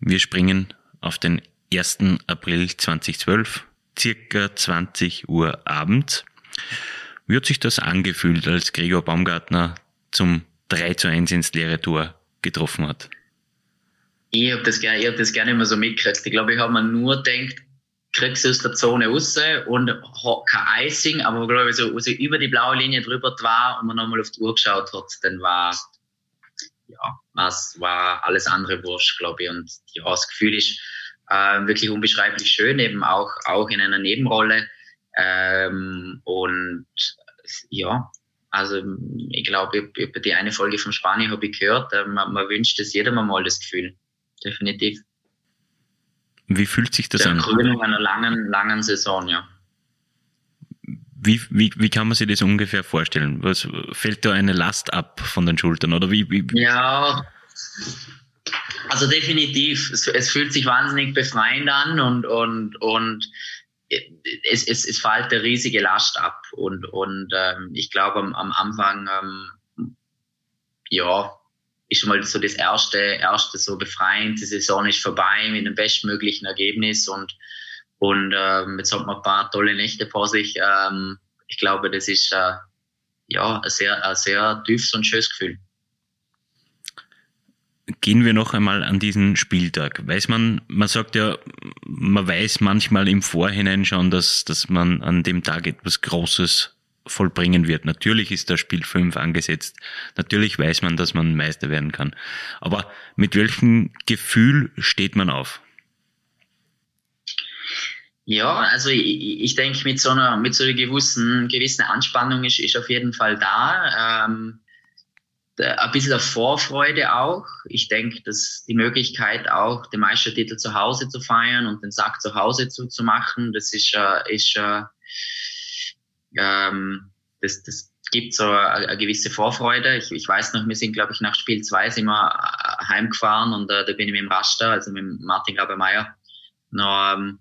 Wir springen auf den 1. April 2012, circa 20 Uhr abends. Wie hat sich das angefühlt, als Gregor Baumgartner zum 3 zu 1 ins leere Tor getroffen hat? Ich habe das, ich hab das gerne immer so mitgekriegt. Ich glaube, ich habe mir nur gedacht, kriegst du aus der Zone raus und kein Icing, aber glaube ich, so also über die blaue Linie drüber war und man nochmal auf die Uhr geschaut hat, dann war, ja, was war alles andere wurscht, glaube ich. Und ja, das Gefühl ist äh, wirklich unbeschreiblich schön, eben auch, auch in einer Nebenrolle. Ähm, und ja, also ich glaube, über die eine Folge von Spanien habe ich gehört, äh, man, man wünscht es jedem mal das Gefühl. Definitiv. Wie fühlt sich das Der an? Krönung einer langen, langen Saison, ja. Wie, wie, wie kann man sich das ungefähr vorstellen? Was, fällt da eine Last ab von den Schultern? Oder wie, wie? Ja, also definitiv. Es, es, fühlt sich wahnsinnig befreiend an und, und, und es, es, es fällt eine riesige Last ab. Und, und ähm, ich glaube, am, am Anfang, ähm, ja, ist schon mal so das erste, erste so befreiend. Die Saison ist vorbei mit dem bestmöglichen Ergebnis und, und ähm, jetzt hat man ein paar tolle Nächte vor sich. Ähm, ich glaube, das ist äh, ja ein sehr, ein sehr tiefes und schönes Gefühl. Gehen wir noch einmal an diesen Spieltag. Weiß man, man sagt ja, man weiß manchmal im Vorhinein schon, dass, dass man an dem Tag etwas Großes vollbringen wird. Natürlich ist das Spiel 5 angesetzt. Natürlich weiß man, dass man Meister werden kann. Aber mit welchem Gefühl steht man auf? Ja, also ich, ich denke, mit so einer, mit so einer gewissen, gewissen Anspannung ist, ist auf jeden Fall da. Ähm, ein bisschen der Vorfreude auch. Ich denke, dass die Möglichkeit auch, den Meistertitel zu Hause zu feiern und den Sack zu Hause zu, zu machen, das ist, äh, ist äh, ähm, das, das gibt so eine, eine gewisse Vorfreude. Ich, ich weiß noch, wir sind, glaube ich, nach Spiel 2 sind wir äh, heimgefahren und äh, da bin ich mit dem Raster, also mit Martin Grabemeyer, noch, ähm,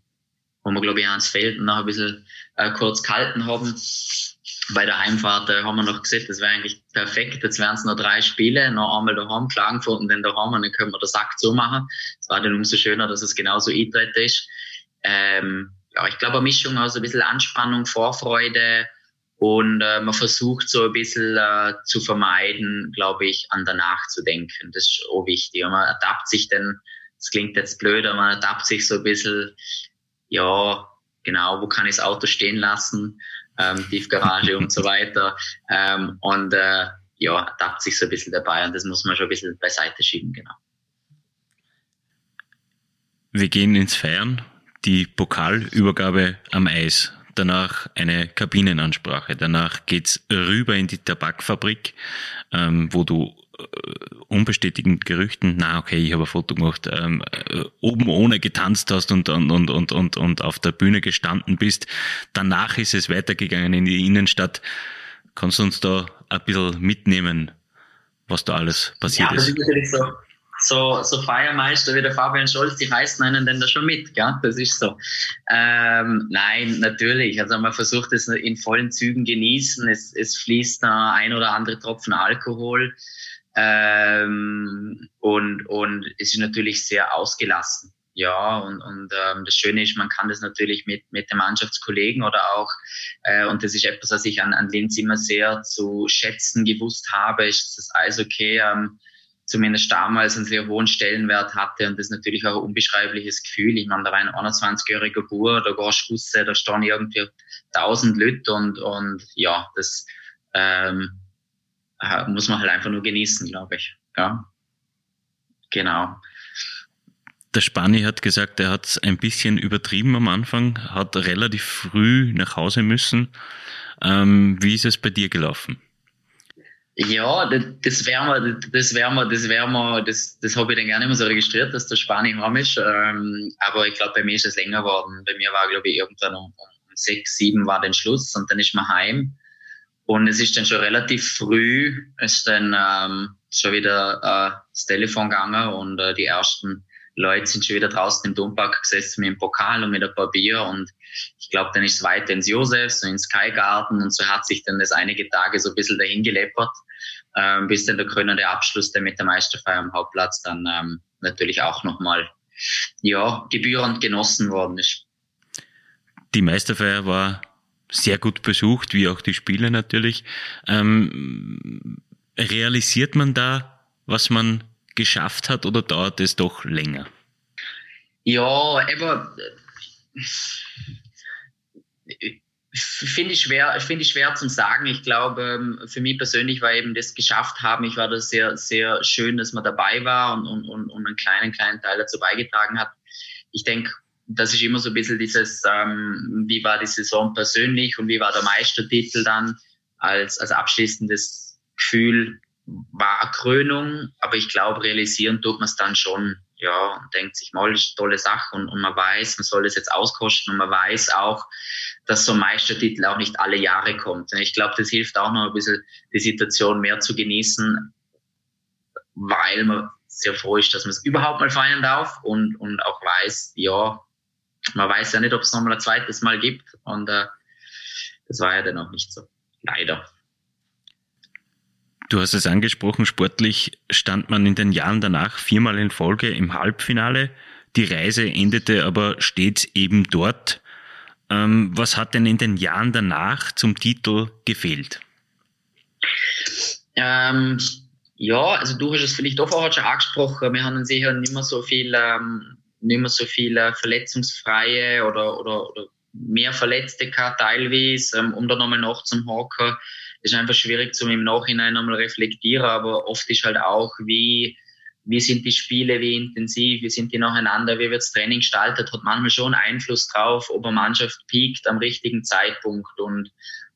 wo wir, glaube ich, ans Feld noch ein bisschen äh, kurz gehalten haben bei der Heimfahrt äh, haben wir noch gesagt, das wäre eigentlich perfekt. Jetzt wären es noch drei Spiele, noch einmal daheim, Klagenfurt und dann daheim und dann können wir den Sack zumachen. Es war dann umso schöner, dass es genauso eintritt ist. Ähm, ja, ich glaube, eine Mischung aus ein bisschen Anspannung, Vorfreude und äh, man versucht so ein bisschen äh, zu vermeiden, glaube ich, an danach zu denken. Das ist auch wichtig. Und man adapt sich dann, das klingt jetzt blöd, aber man adapt sich so ein bisschen, ja, genau, wo kann ich das Auto stehen lassen? Ähm, Tiefgarage und so weiter. Ähm, und äh, ja, dachte sich so ein bisschen dabei und das muss man schon ein bisschen beiseite schieben, genau. Wir gehen ins Feiern, die Pokalübergabe am Eis, danach eine Kabinenansprache, danach geht's rüber in die Tabakfabrik, ähm, wo du unbestätigten Gerüchten, na okay, ich habe ein Foto gemacht, ähm, äh, oben ohne getanzt hast und, und, und, und, und, und auf der Bühne gestanden bist. Danach ist es weitergegangen in die Innenstadt. Kannst du uns da ein bisschen mitnehmen, was da alles passiert ja, ist? ist so. So, so Feiermeister wie der Fabian Scholz, die reißen einen denn da schon mit, gell? Das ist so. Ähm, nein, natürlich. Also man versucht es in vollen Zügen genießen. Es, es fließt da ein oder andere Tropfen Alkohol. Ähm, und, und es ist natürlich sehr ausgelassen. Ja, und, und ähm, das Schöne ist, man kann das natürlich mit, mit den Mannschaftskollegen oder auch, äh, und das ist etwas, was ich an, an Linz immer sehr zu schätzen gewusst habe, ist das Eishockey ähm, zumindest damals einen sehr hohen Stellenwert hatte und das ist natürlich auch ein unbeschreibliches Gefühl. Ich meine, da war ein 21-jähriger Bur, da gehst raus, da stehen irgendwie 1000 Leute und, und ja, das ähm, äh, muss man halt einfach nur genießen, glaube ich. Ja, genau. Der Spani hat gesagt, er hat es ein bisschen übertrieben am Anfang, hat relativ früh nach Hause müssen. Ähm, wie ist es bei dir gelaufen? Ja, das wäre wir, das wäre das wäre das, das habe ich dann gerne immer so registriert, dass der Spani heim ist. Ähm, aber ich glaube, bei mir ist es länger geworden. Bei mir war, glaube ich, irgendwann um, um sechs, sieben war dann Schluss und dann ist man heim. Und es ist dann schon relativ früh, ist dann ähm, schon wieder äh, das Telefon gegangen und äh, die ersten Leute sind schon wieder draußen im Dompark gesessen mit dem Pokal und mit ein paar Bier und ich glaube, dann ist es weiter ins Josefs und ins Skygarten und so hat sich dann das einige Tage so ein bisschen dahin geleppert, ähm, bis dann der krönende Abschluss dann mit der Meisterfeier am Hauptplatz dann ähm, natürlich auch nochmal ja, gebührend genossen worden ist. Die Meisterfeier war sehr gut besucht, wie auch die Spiele natürlich. Ähm, realisiert man da, was man geschafft hat oder dauert es doch länger? Ja, aber finde ich schwer, finde ich schwer zum sagen. Ich glaube, ähm, für mich persönlich war eben das geschafft haben. Ich war das sehr, sehr schön, dass man dabei war und, und, und einen kleinen, kleinen Teil dazu beigetragen hat. Ich denke, das ist immer so ein bisschen dieses, ähm, wie war die Saison persönlich und wie war der Meistertitel dann? Als, als abschließendes Gefühl war Krönung, aber ich glaube, realisieren tut man es dann schon, ja, und denkt sich mal, ist eine tolle Sache. Und, und man weiß, man soll es jetzt auskosten und man weiß auch, dass so ein Meistertitel auch nicht alle Jahre kommt. Und ich glaube, das hilft auch noch ein bisschen, die Situation mehr zu genießen, weil man sehr froh ist, dass man es überhaupt mal feiern darf und, und auch weiß, ja, man weiß ja nicht, ob es nochmal ein zweites Mal gibt. Und äh, das war ja dann auch nicht so. Leider. Du hast es angesprochen, sportlich stand man in den Jahren danach viermal in Folge im Halbfinale. Die Reise endete aber stets eben dort. Ähm, was hat denn in den Jahren danach zum Titel gefehlt? Ähm, ja, also du hast es vielleicht auch vorher schon angesprochen. Wir haben sicher nicht mehr so viel ähm, nicht mehr so viele verletzungsfreie oder, oder, oder mehr Verletzte gehabt, teilweise, ähm, um da nochmal nachzuhaken. Ist einfach schwierig zum im Nachhinein nochmal reflektieren, aber oft ist halt auch, wie, wie sind die Spiele, wie intensiv, wie sind die nacheinander, wie wird das Training gestaltet, hat manchmal schon Einfluss drauf, ob eine Mannschaft piekt am richtigen Zeitpunkt und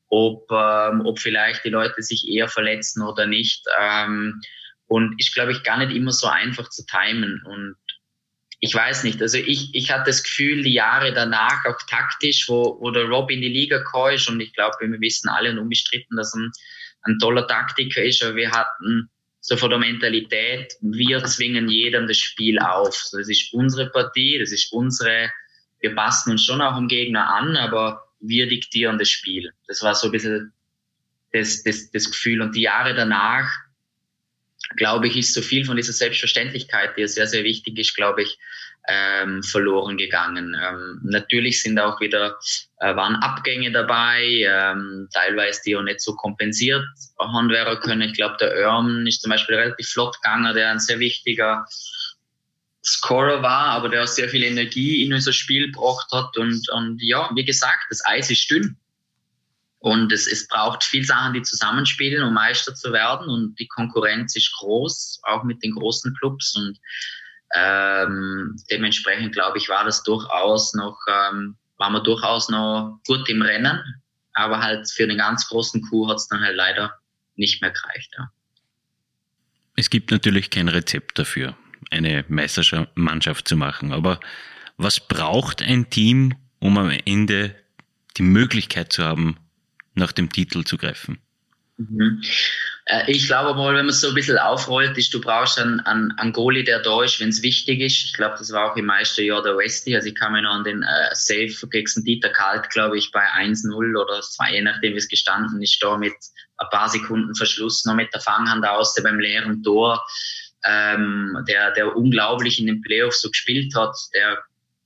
ob, ähm, ob vielleicht die Leute sich eher verletzen oder nicht. Ähm, und ist, glaube ich, gar nicht immer so einfach zu timen. Und ich weiß nicht, also ich, ich hatte das Gefühl, die Jahre danach, auch taktisch, wo, wo der Rob in die Liga kam ist, und ich glaube, wir wissen alle und unbestritten, dass er ein, ein toller Taktiker ist, aber wir hatten so von der Mentalität, wir zwingen jedem das Spiel auf. So, das ist unsere Partie, das ist unsere, wir passen uns schon auch dem Gegner an, aber wir diktieren das Spiel. Das war so ein bisschen das, das, das Gefühl. Und die Jahre danach, glaube ich, ist so viel von dieser Selbstverständlichkeit, die sehr, sehr wichtig ist, glaube ich, ähm, verloren gegangen. Ähm, natürlich sind auch wieder, äh, waren Abgänge dabei, ähm, teilweise die auch nicht so kompensiert haben werden können. Ich glaube, der Örm ist zum Beispiel relativ flott gegangen, der ein sehr wichtiger Scorer war, aber der auch sehr viel Energie in unser Spiel gebracht hat. Und, und ja, wie gesagt, das Eis ist dünn. Und es, es braucht viel Sachen, die zusammenspielen, um Meister zu werden. Und die Konkurrenz ist groß, auch mit den großen Clubs. Und ähm, dementsprechend glaube ich, war das durchaus noch, ähm, war man durchaus noch gut im Rennen. Aber halt für den ganz großen Coup hat es dann halt leider nicht mehr gereicht. Ja. Es gibt natürlich kein Rezept dafür, eine Meistermannschaft zu machen. Aber was braucht ein Team, um am Ende die Möglichkeit zu haben, nach dem Titel zu greifen? Mhm. Äh, ich glaube mal, wenn man es so ein bisschen aufrollt, ist, du brauchst einen, einen, einen Goalie, der da ist, wenn es wichtig ist. Ich glaube, das war auch im Meisterjahr der Westi. Also ich kann mich noch an den äh, Save gegen Dieter Kalt, glaube ich, bei 1-0 oder 2, je nachdem, wie es gestanden ist, da mit ein paar Sekunden Verschluss noch mit der Fanghand aus beim leeren Tor, ähm, der, der unglaublich in den Playoffs so gespielt hat, der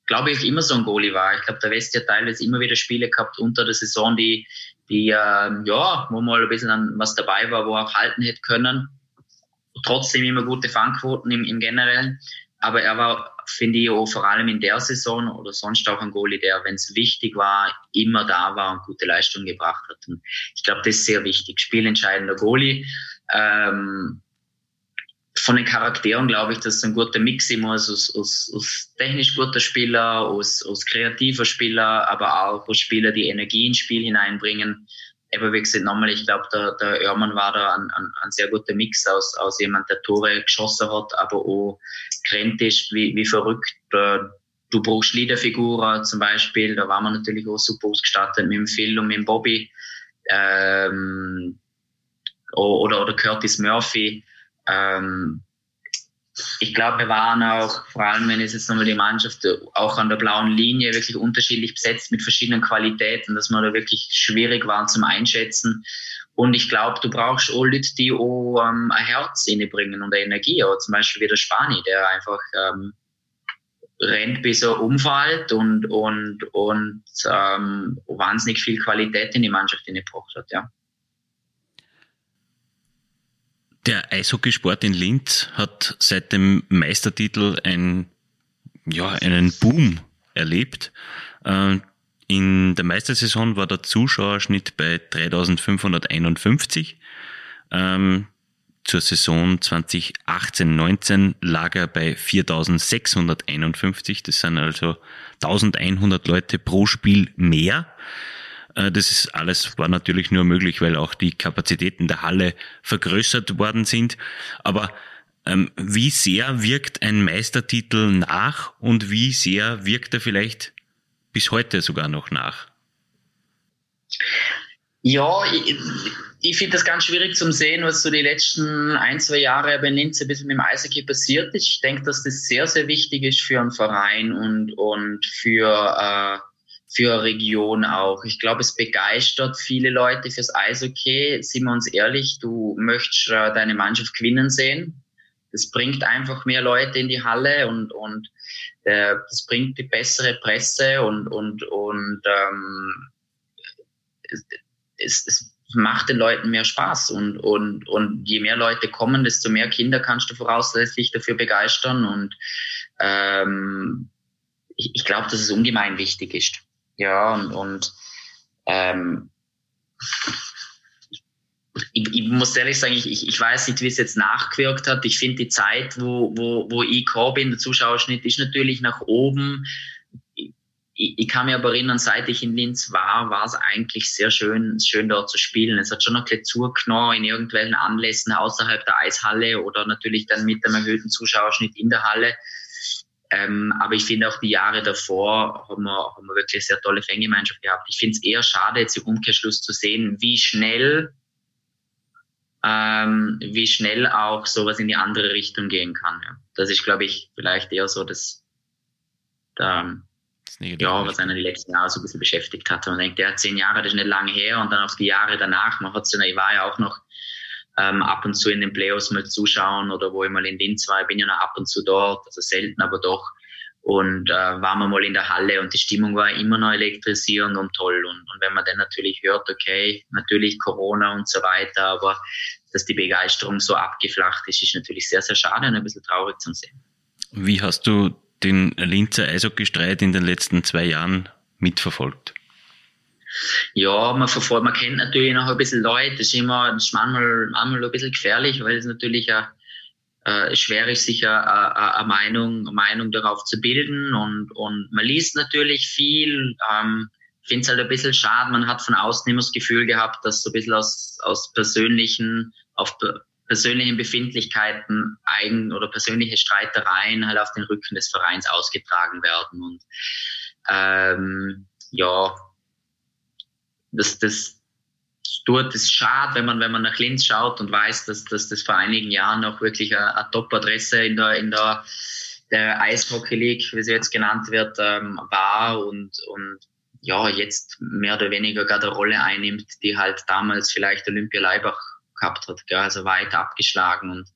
glaube ich immer so ein Goalie war. Ich glaube, der Westi hat teilweise immer wieder Spiele gehabt unter der Saison, die die ähm, ja, wo mal ein bisschen an was dabei war, wo er auch halten hätte können. Trotzdem immer gute Fangquoten im, im Generellen. Aber er war, finde ich, auch vor allem in der Saison oder sonst auch ein Goalie, der, wenn es wichtig war, immer da war und gute Leistung gebracht hat. Und ich glaube, das ist sehr wichtig. Spielentscheidender Goalie. Ähm, von den Charakteren glaube ich, dass es ein guter Mix immer ist aus, aus, aus technisch guter Spieler, aus, aus kreativer Spieler, aber auch aus Spieler, die Energie ins Spiel hineinbringen. Aber wie gesagt, nochmal, ich glaube, der, der Örmann war da ein, ein, ein sehr guter Mix aus, aus jemand, der Tore geschossen hat, aber auch kräntisch, wie, wie verrückt, äh, du brauchst Leaderfiguren zum Beispiel, da waren wir natürlich auch super ausgestattet mit dem Phil und mit dem Bobby. Ähm, oder, oder Curtis Murphy. Ähm, ich glaube, wir waren auch, vor allem wenn es jetzt nochmal die Mannschaft auch an der blauen Linie wirklich unterschiedlich besetzt mit verschiedenen Qualitäten, dass wir da wirklich schwierig waren zum Einschätzen. Und ich glaube, du brauchst auch Leute, die auch ähm, ein Herz bringen und eine Energie. Auch zum Beispiel wie der Spani, der einfach ähm, rennt, bis er umfällt und, und, und ähm, wahnsinnig viel Qualität in die Mannschaft gebracht hat. Ja. Der Eishockeysport in Linz hat seit dem Meistertitel ein, ja, einen Boom erlebt. Äh, in der Meistersaison war der Zuschauerschnitt bei 3551. Ähm, zur Saison 2018-19 lag er bei 4651. Das sind also 1100 Leute pro Spiel mehr. Äh, das ist alles war natürlich nur möglich, weil auch die Kapazitäten der Halle vergrößert worden sind. Aber ähm, wie sehr wirkt ein Meistertitel nach und wie sehr wirkt er vielleicht bis heute sogar noch nach? Ja, ich, ich finde das ganz schwierig zu sehen, was so die letzten ein, zwei Jahre bei Linz ein bisschen mit dem Eishockey passiert ist. Ich denke, dass das sehr, sehr wichtig ist für einen Verein und, und für äh, für Region auch. Ich glaube, es begeistert viele Leute fürs Eishockey. Sind wir uns ehrlich, du möchtest äh, deine Mannschaft gewinnen sehen. Das bringt einfach mehr Leute in die Halle und, und äh, das bringt die bessere Presse und, und, und ähm, es, es macht den Leuten mehr Spaß. Und, und, und je mehr Leute kommen, desto mehr Kinder kannst du voraussetzlich dafür begeistern. Und ähm, ich, ich glaube, dass es ungemein wichtig ist. Ja, und, und ähm, ich, ich muss ehrlich sagen, ich, ich weiß nicht, wie es jetzt nachgewirkt hat. Ich finde die Zeit, wo, wo, wo ich gekommen bin, der Zuschauerschnitt ist natürlich nach oben. Ich, ich kann mich aber erinnern, seit ich in Linz war, war es eigentlich sehr schön, schön dort zu spielen. Es hat schon ein bisschen zugenommen in irgendwelchen Anlässen außerhalb der Eishalle oder natürlich dann mit einem erhöhten Zuschauerschnitt in der Halle. Ähm, aber ich finde auch die Jahre davor haben wir, haben wir wirklich eine sehr tolle Fangemeinschaft gehabt. Ich finde es eher schade, jetzt im Umkehrschluss zu sehen, wie schnell, ähm, wie schnell auch sowas in die andere Richtung gehen kann. Ja. Das ist, glaube ich, vielleicht eher so das, da, das ja, was einen die letzten Jahre so ein bisschen beschäftigt hat. Man denkt, ja, zehn Jahre, das ist nicht lange her. Und dann auch die Jahre danach, man hat ja, ich war ja auch noch ähm, ab und zu in den Playoffs mal zuschauen oder wo ich mal in Linz war. Ich bin ja noch ab und zu dort, also selten, aber doch. Und äh, waren wir mal in der Halle und die Stimmung war immer noch elektrisierend und toll. Und, und wenn man dann natürlich hört, okay, natürlich Corona und so weiter, aber dass die Begeisterung so abgeflacht ist, ist natürlich sehr, sehr schade und ein bisschen traurig zu sehen. Wie hast du den Linzer Eishockeystreit in den letzten zwei Jahren mitverfolgt? Ja, man verfolgt, man kennt natürlich noch ein bisschen Leute, das ist immer, das ist manchmal, manchmal ein bisschen gefährlich, weil es natürlich auch, äh, schwer ist, sich eine, eine, Meinung, eine Meinung darauf zu bilden. Und, und man liest natürlich viel, ähm, finde es halt ein bisschen schade, man hat von außen immer das Gefühl gehabt, dass so ein bisschen aus, aus persönlichen, auf persönlichen Befindlichkeiten eigen oder persönliche Streitereien halt auf den Rücken des Vereins ausgetragen werden. Und ähm, ja, das, das tut es schade, wenn man, wenn man nach Linz schaut und weiß, dass, dass das vor einigen Jahren noch wirklich eine, eine Top-Adresse in der, in der, der Eishockey League, wie sie jetzt genannt wird, ähm, war und, und ja, jetzt mehr oder weniger gerade eine Rolle einnimmt, die halt damals vielleicht Olympia Leibach gehabt hat, gell? also weit abgeschlagen und,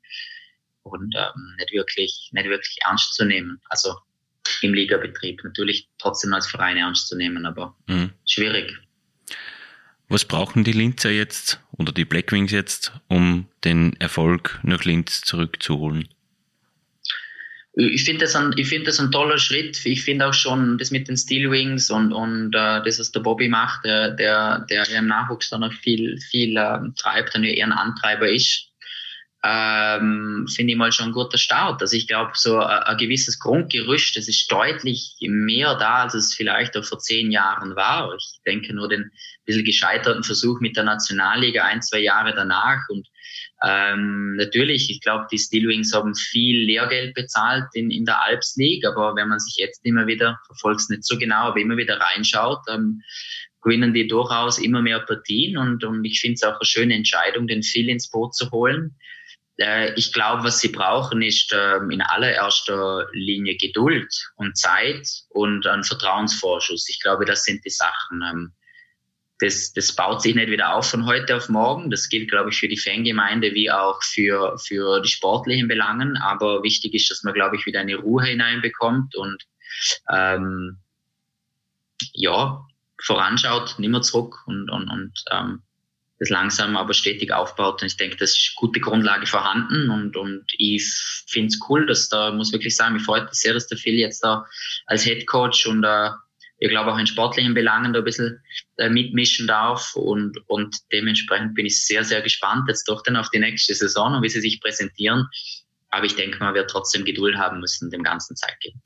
und ähm, nicht wirklich, nicht wirklich ernst zu nehmen. Also im Ligabetrieb natürlich trotzdem als Verein ernst zu nehmen, aber mhm. schwierig. Was brauchen die Linzer jetzt oder die Blackwings jetzt, um den Erfolg nach Linz zurückzuholen? Ich finde das, ein, find das ein toller Schritt. Ich finde auch schon das mit den Steelwings und, und äh, das, was der Bobby macht, der, der, der im Nachwuchs dann noch viel, viel äh, treibt und eher ein Antreiber ist ähm, finde ich mal schon ein guter Start. Also ich glaube, so ein, gewisses Grundgerüst, das ist deutlich mehr da, als es vielleicht auch vor zehn Jahren war. Ich denke nur den bisschen gescheiterten Versuch mit der Nationalliga ein, zwei Jahre danach und Ähm, natürlich, ich glaube, die Steelwings haben viel Lehrgeld bezahlt in, in der Alps League, aber wenn man sich jetzt immer wieder, verfolgt es nicht so genau, aber immer wieder reinschaut, ähm, gewinnen die durchaus immer mehr Partien und, und ich finde es auch eine schöne Entscheidung, den Phil ins Boot zu holen. Äh, ich glaube, was sie brauchen, ist ähm, in allererster Linie Geduld und Zeit und ein Vertrauensvorschuss. Ich glaube, das sind die Sachen. Ähm, das, das baut sich nicht wieder auf von heute auf morgen. Das gilt, glaube ich, für die Fangemeinde wie auch für, für die sportlichen Belangen. Aber wichtig ist, dass man, glaube ich, wieder eine Ruhe hineinbekommt und ähm, ja, voranschaut, nicht mehr zurück und, und, und ähm, das langsam aber stetig aufbaut. Und ich denke, das ist gute Grundlage vorhanden und, und ich finde es cool, dass da, muss wirklich sagen, mich freut sehr, dass der Phil jetzt da als Head Coach und äh, ich glaube auch in sportlichen Belangen da ein bisschen äh, mitmischen darf und, und dementsprechend bin ich sehr, sehr gespannt jetzt doch dann auf die nächste Saison und wie sie sich präsentieren. Aber ich denke, man wird trotzdem Geduld haben müssen, dem Ganzen Zeit geben.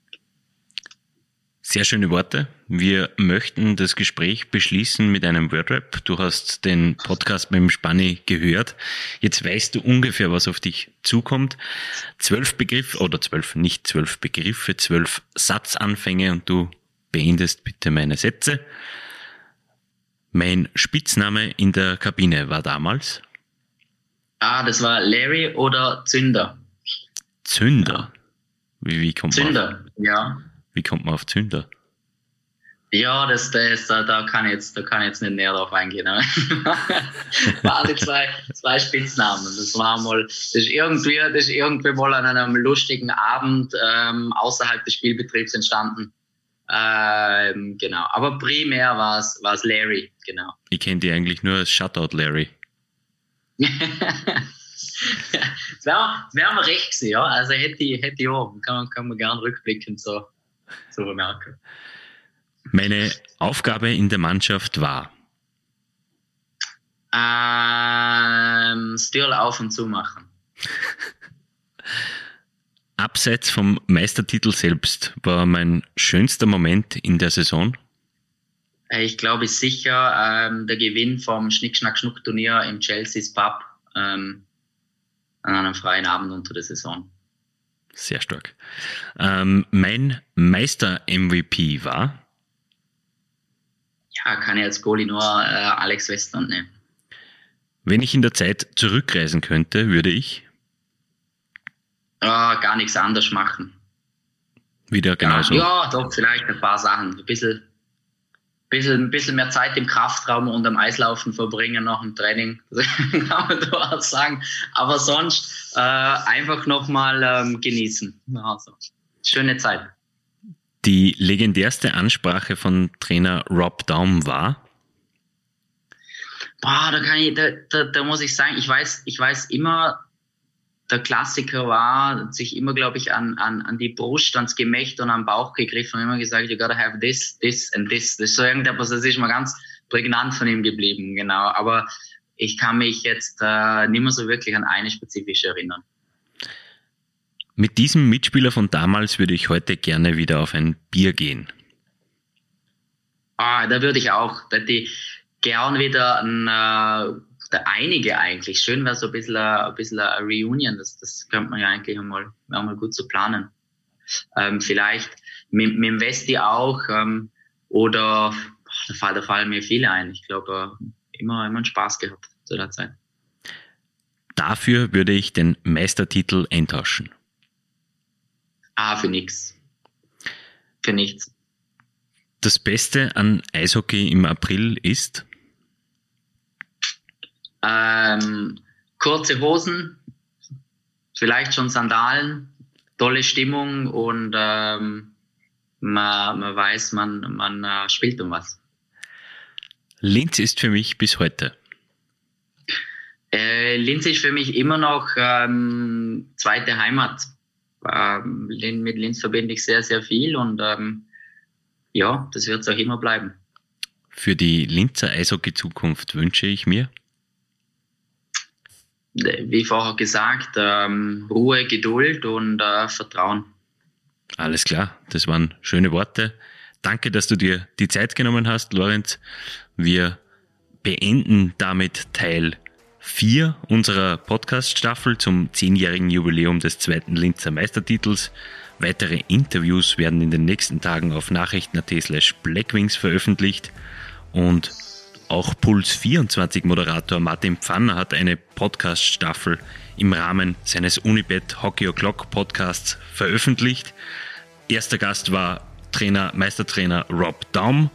Sehr schöne Worte. Wir möchten das Gespräch beschließen mit einem Wordrap. Du hast den Podcast mit dem Spanni gehört. Jetzt weißt du ungefähr, was auf dich zukommt. Zwölf Begriffe, oder zwölf, nicht zwölf Begriffe, zwölf Satzanfänge und du beendest bitte meine Sätze. Mein Spitzname in der Kabine war damals? Ah, das war Larry oder Zünder. Zünder? Wie, wie kommt Zünder, auf, ja. Wie kommt man auf Zünder? Ja, das, das, da, da, kann ich jetzt, da kann jetzt nicht näher drauf eingehen. Waren die zwei, zwei Spitznamen. Das war mal, das ist irgendwie, das ist irgendwie mal an einem lustigen Abend ähm, außerhalb des Spielbetriebs entstanden. Ähm, genau. Aber primär war es, war es Larry, genau. Ich kenne die eigentlich nur als Shutout Larry. das wäre wär recht gewesen, ja. Also hätte ich, hätte ich auch, kann man, kann man gern rückblickend so, so bemerken. Meine Aufgabe in der Mannschaft war? Ähm, Stirl auf und zu machen. Abseits vom Meistertitel selbst war mein schönster Moment in der Saison? Äh, ich glaube sicher ähm, der Gewinn vom Schnick-Schnack-Schnuck-Turnier im Chelsea's Pub ähm, an einem freien Abend unter der Saison. Sehr stark. Ähm, mein Meister-MVP war? Ja, kann ich als Goalie nur äh, Alex Westland nehmen. Wenn ich in der Zeit zurückreisen könnte, würde ich? Äh, gar nichts anders machen. Wieder genauso? Ja, ja, doch, vielleicht ein paar Sachen. Ein bisschen, bisschen, ein bisschen mehr Zeit im Kraftraum und am Eislaufen verbringen nach dem Training, kann man durchaus sagen. Aber sonst äh, einfach nochmal ähm, genießen. Also, schöne Zeit. Die legendärste Ansprache von Trainer Rob Daum war? Boah, da kann ich, da, da, da muss ich sagen, ich weiß, ich weiß immer, der Klassiker war, sich immer, glaube ich, an, an, an die Brust, ans Gemächt und am Bauch gegriffen und immer gesagt, you gotta have this, this and this. Das ist so irgendetwas, das ist mal ganz prägnant von ihm geblieben, genau. Aber ich kann mich jetzt äh, nicht mehr so wirklich an eine spezifische erinnern. Mit diesem Mitspieler von damals würde ich heute gerne wieder auf ein Bier gehen. Ah, da würde ich auch. Da hätte ich gern wieder ein, äh, einige eigentlich. Schön wäre so ein bisschen, ein bisschen eine Reunion. Das, das könnte man ja eigentlich einmal, einmal gut zu so planen. Ähm, vielleicht mit, mit dem Westi auch. Ähm, oder da, da fallen mir viele ein. Ich glaube, immer, immer einen Spaß gehabt zu der Zeit. Dafür würde ich den Meistertitel eintauschen. Ah, für nichts. Für nichts. Das Beste an Eishockey im April ist? Ähm, kurze Hosen, vielleicht schon Sandalen, tolle Stimmung und ähm, man, man weiß, man, man äh, spielt um was. Linz ist für mich bis heute. Äh, Linz ist für mich immer noch ähm, zweite Heimat ähm, mit Linz verbinde ich sehr, sehr viel und ähm, ja, das wird es auch immer bleiben. Für die Linzer Eishockey-Zukunft wünsche ich mir? Wie vorher gesagt, ähm, Ruhe, Geduld und äh, Vertrauen. Alles klar, das waren schöne Worte. Danke, dass du dir die Zeit genommen hast, Lorenz. Wir beenden damit Teil 4 unserer Podcast-Staffel zum zehnjährigen Jubiläum des zweiten Linzer Meistertitels. Weitere Interviews werden in den nächsten Tagen auf nachrichten.at slash blackwings veröffentlicht und auch Puls 24 Moderator Martin Pfanner hat eine Podcast-Staffel im Rahmen seines Unibet Hockey O'Clock Podcasts veröffentlicht. Erster Gast war Trainer, Meistertrainer Rob Daum.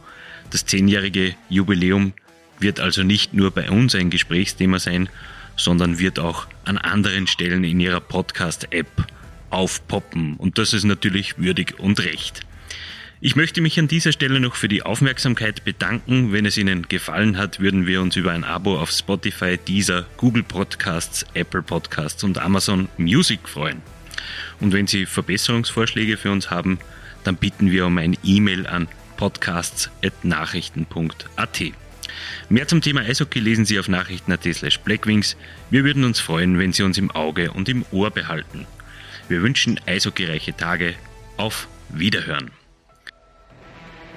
Das zehnjährige Jubiläum wird also nicht nur bei uns ein Gesprächsthema sein, sondern wird auch an anderen Stellen in Ihrer Podcast-App aufpoppen. Und das ist natürlich würdig und recht. Ich möchte mich an dieser Stelle noch für die Aufmerksamkeit bedanken. Wenn es Ihnen gefallen hat, würden wir uns über ein Abo auf Spotify, Deezer, Google Podcasts, Apple Podcasts und Amazon Music freuen. Und wenn Sie Verbesserungsvorschläge für uns haben, dann bitten wir um ein E-Mail an podcasts.nachrichten.at. Mehr zum Thema Eishockey lesen Sie auf nachrichten.at slash blackwings. Wir würden uns freuen, wenn Sie uns im Auge und im Ohr behalten. Wir wünschen eishockeyreiche Tage. Auf Wiederhören.